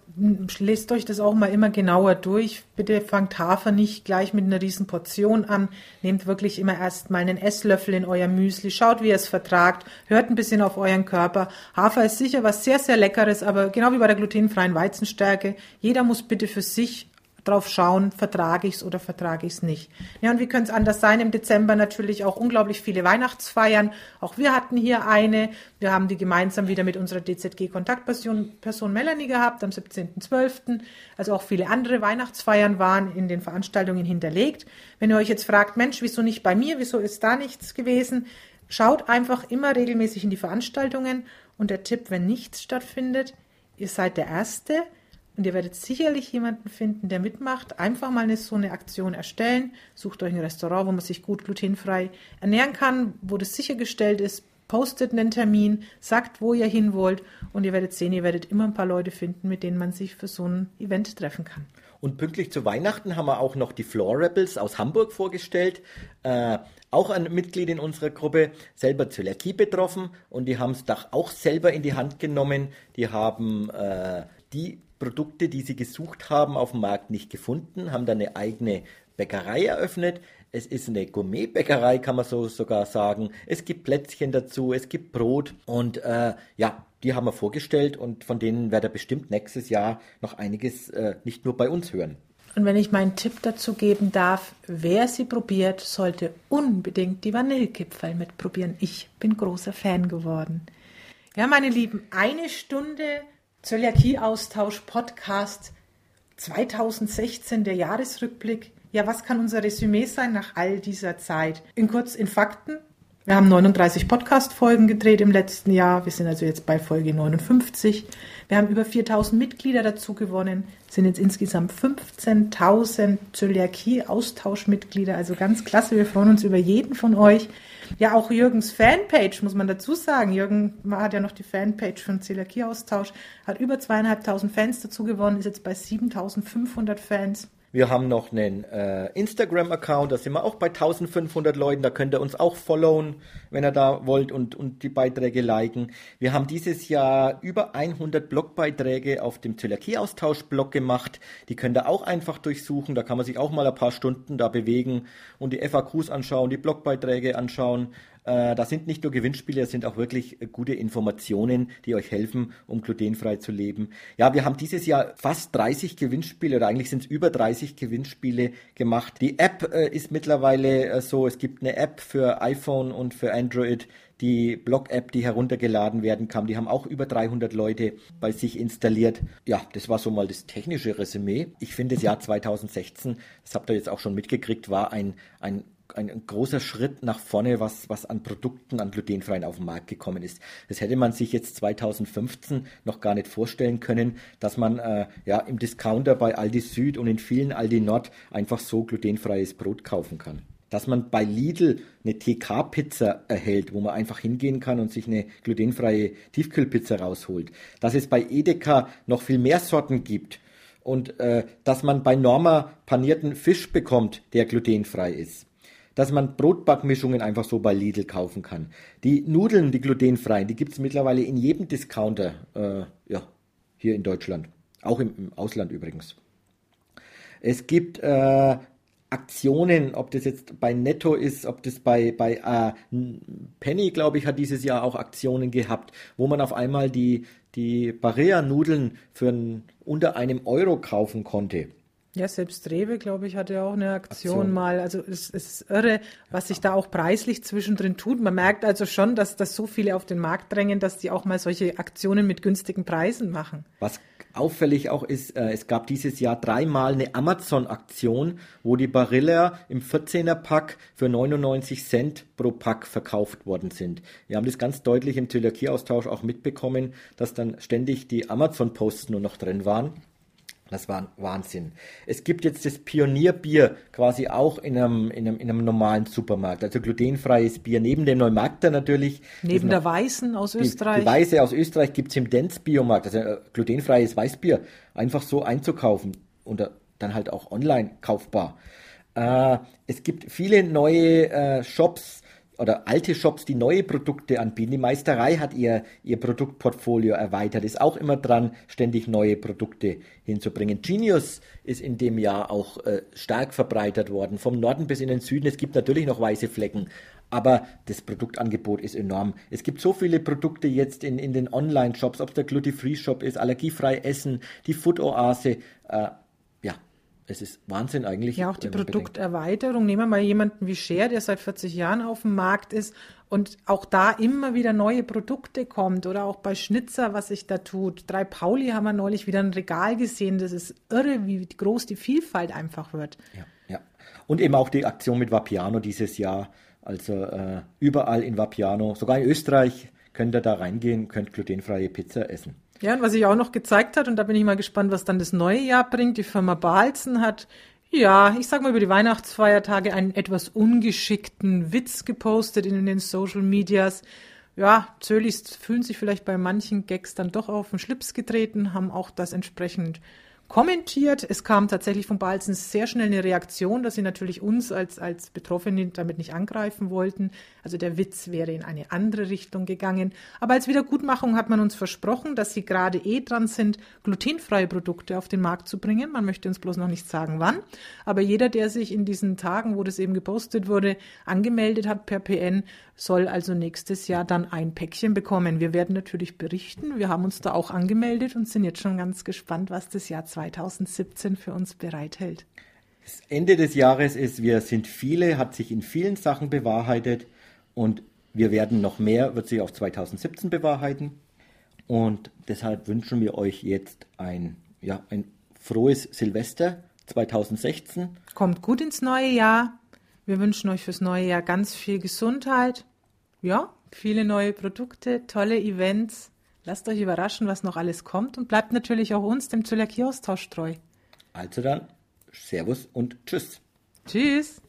lest euch das auch mal immer genauer durch. Bitte fangt Hafer nicht gleich mit einer riesen Portion an. Nehmt wirklich immer erst mal einen Esslöffel in euer Müsli. Schaut, wie ihr es vertragt. Hört ein bisschen auf euren Körper. Hafer ist sicher was sehr, sehr Leckeres, aber genau wie bei der glutenfreien Weizenstärke. Jeder muss bitte für sich drauf schauen, vertrage ich es oder vertrage ich es nicht. Ja, und wie könnte es anders sein? Im Dezember natürlich auch unglaublich viele Weihnachtsfeiern. Auch wir hatten hier eine. Wir haben die gemeinsam wieder mit unserer DZG-Kontaktperson Person Melanie gehabt am 17.12. Also auch viele andere Weihnachtsfeiern waren in den Veranstaltungen hinterlegt. Wenn ihr euch jetzt fragt, Mensch, wieso nicht bei mir? Wieso ist da nichts gewesen? Schaut einfach immer regelmäßig in die Veranstaltungen. Und der Tipp, wenn nichts stattfindet, ihr seid der Erste, und ihr werdet sicherlich jemanden finden, der mitmacht. Einfach mal eine, so eine Aktion erstellen. Sucht euch ein Restaurant, wo man sich gut glutenfrei ernähren kann, wo das sichergestellt ist. Postet einen Termin, sagt, wo ihr hin wollt und ihr werdet sehen, ihr werdet immer ein paar Leute finden, mit denen man sich für so ein Event treffen kann. Und pünktlich zu Weihnachten haben wir auch noch die Floor Rebels aus Hamburg vorgestellt. Äh, auch ein Mitglied in unserer Gruppe, selber Zöliakie betroffen und die haben es doch auch selber in die Hand genommen. Die haben äh, die Produkte, die sie gesucht haben, auf dem Markt nicht gefunden, haben dann eine eigene Bäckerei eröffnet. Es ist eine Gourmet-Bäckerei, kann man so sogar sagen. Es gibt Plätzchen dazu, es gibt Brot und äh, ja, die haben wir vorgestellt und von denen werdet ihr bestimmt nächstes Jahr noch einiges äh, nicht nur bei uns hören. Und wenn ich meinen Tipp dazu geben darf, wer sie probiert, sollte unbedingt die Vanillekipferl mitprobieren. Ich bin großer Fan geworden. Ja, meine Lieben, eine Stunde Zöliakie-Austausch-Podcast 2016, der Jahresrückblick. Ja, was kann unser Resümee sein nach all dieser Zeit? In kurz in Fakten. Wir haben 39 Podcast-Folgen gedreht im letzten Jahr. Wir sind also jetzt bei Folge 59. Wir haben über 4000 Mitglieder dazu gewonnen, sind jetzt insgesamt 15.000 Zöliakie-Austauschmitglieder. Also ganz klasse. Wir freuen uns über jeden von euch. Ja, auch Jürgens Fanpage, muss man dazu sagen. Jürgen hat ja noch die Fanpage von Zöliakie-Austausch, hat über zweieinhalbtausend Fans dazu gewonnen, ist jetzt bei 7500 Fans. Wir haben noch einen äh, Instagram-Account, da sind wir auch bei 1500 Leuten, da könnt ihr uns auch followen, wenn ihr da wollt und, und die Beiträge liken. Wir haben dieses Jahr über 100 Blogbeiträge auf dem Zöliakie-Austausch-Blog gemacht, die könnt ihr auch einfach durchsuchen, da kann man sich auch mal ein paar Stunden da bewegen und die FAQs anschauen, die Blogbeiträge anschauen äh, da sind nicht nur Gewinnspiele, es sind auch wirklich gute Informationen, die euch helfen, um glutenfrei zu leben. Ja, wir haben dieses Jahr fast 30 Gewinnspiele oder eigentlich sind es über 30 Gewinnspiele gemacht. Die App äh, ist mittlerweile äh, so, es gibt eine App für iPhone und für Android, die Blog-App, die heruntergeladen werden kann. Die haben auch über 300 Leute bei sich installiert. Ja, das war so mal das technische Resümee. Ich finde, das Jahr 2016, das habt ihr jetzt auch schon mitgekriegt, war ein, ein ein, großer Schritt nach vorne, was, was an Produkten, an glutenfreien auf den Markt gekommen ist. Das hätte man sich jetzt 2015 noch gar nicht vorstellen können, dass man äh, ja im Discounter bei Aldi Süd und in vielen Aldi Nord einfach so glutenfreies Brot kaufen kann. Dass man bei Lidl eine TK-Pizza erhält, wo man einfach hingehen kann und sich eine glutenfreie Tiefkühlpizza rausholt. Dass es bei Edeka noch viel mehr Sorten gibt und äh, dass man bei Norma panierten Fisch bekommt, der glutenfrei ist dass man Brotbackmischungen einfach so bei Lidl kaufen kann. Die Nudeln, die glutenfreien, die gibt es mittlerweile in jedem Discounter, äh, ja, hier in Deutschland. Auch im, im Ausland übrigens. Es gibt äh, Aktionen, ob das jetzt bei Netto ist, ob das bei, bei äh, Penny, glaube ich, hat dieses Jahr auch Aktionen gehabt, wo man auf einmal die, die Barilla-Nudeln für ein, unter einem Euro kaufen konnte. Ja, selbst Rewe, glaube ich, hatte auch eine Aktion, Aktion. mal. Also es, es, ist irre, was sich da auch preislich zwischendrin tut. Man merkt also schon, dass, dass so viele auf den Markt drängen, dass die auch mal solche Aktionen mit günstigen Preisen machen. Was auffällig auch ist, äh, es gab dieses Jahr dreimal eine Amazon-Aktion, wo die Barilla im 14er-Pack für 99 Cent pro Pack verkauft worden sind. Wir haben das ganz deutlich im Zöliakie-Austausch auch mitbekommen, dass dann ständig die Amazon-Posts nur noch drin waren. Das war Wahnsinn. Es gibt jetzt das Pionierbier quasi auch in einem, in einem, in einem normalen Supermarkt. Also glutenfreies Bier. Neben dem Neumarkter natürlich. Neben der Weißen aus Österreich. Die, Weiße aus Österreich gibt es im Dents Biomarkt. Also äh, glutenfreies Weißbier. Einfach so einzukaufen. Und dann halt auch online kaufbar. Äh, es gibt viele neue äh, Shops, oder alte Shops, die neue Produkte anbieten. Die Meisterei hat ihr, ihr Produktportfolio erweitert, ist auch immer dran, ständig neue Produkte hinzubringen. Genius ist in dem Jahr auch äh, stark verbreitert worden, vom Norden bis in den Süden. Es gibt natürlich noch weiße Flecken, aber das Produktangebot ist enorm. Es gibt so viele Produkte jetzt in, in den Online-Shops, ob es der Gluty-Free-Shop ist, allergiefrei Essen, die Food-Oase. Äh, es ist Wahnsinn eigentlich. Ja, auch die Produkterweiterung. Nehmen wir mal jemanden wie Cher, der seit 40 Jahren auf dem Markt ist und auch da immer wieder neue Produkte kommt oder auch bei Schnitzer, was sich da tut. Drei Pauli haben wir neulich wieder ein Regal gesehen. Das ist irre, wie groß die Vielfalt einfach wird. Ja, ja. Und eben auch die Aktion mit Vapiano dieses Jahr. Also äh, überall in Vapiano, sogar in Österreich könnt ihr da reingehen, könnt glutenfreie Pizza essen. Ja, und was sich auch noch gezeigt hat, und da bin ich mal gespannt, was dann das neue Jahr bringt, die Firma Balzen hat, ja, ich sag mal über die Weihnachtsfeiertage einen etwas ungeschickten Witz gepostet in den Social Medias. Ja, Zölis fühlen sich vielleicht bei manchen Gags dann doch auf den Schlips getreten, haben auch das entsprechend kommentiert. Es kam tatsächlich von Balzen sehr schnell eine Reaktion, dass sie natürlich uns als, als Betroffene damit nicht angreifen wollten. Also der Witz wäre in eine andere Richtung gegangen. Aber als Wiedergutmachung hat man uns versprochen, dass sie gerade eh dran sind, glutenfreie Produkte auf den Markt zu bringen. Man möchte uns bloß noch nicht sagen, wann. Aber jeder, der sich in diesen Tagen, wo das eben gepostet wurde, angemeldet hat per PN, soll also nächstes Jahr dann ein Päckchen bekommen. Wir werden natürlich berichten. Wir haben uns da auch angemeldet und sind jetzt schon ganz gespannt, was das Jahr 2017 für uns bereithält. Das Ende des Jahres ist, wir sind viele, hat sich in vielen Sachen bewahrheitet und wir werden noch mehr, wird sich auf 2017 bewahrheiten. Und deshalb wünschen wir euch jetzt ein, ja, ein frohes Silvester 2016. Kommt gut ins neue Jahr. Wir wünschen euch fürs neue Jahr ganz viel Gesundheit. Ja, viele neue Produkte, tolle Events. Lasst euch überraschen, was noch alles kommt und bleibt natürlich auch uns, dem Zöliakie-Austausch, treu. Also dann, Servus und Tschüss. Tschüss.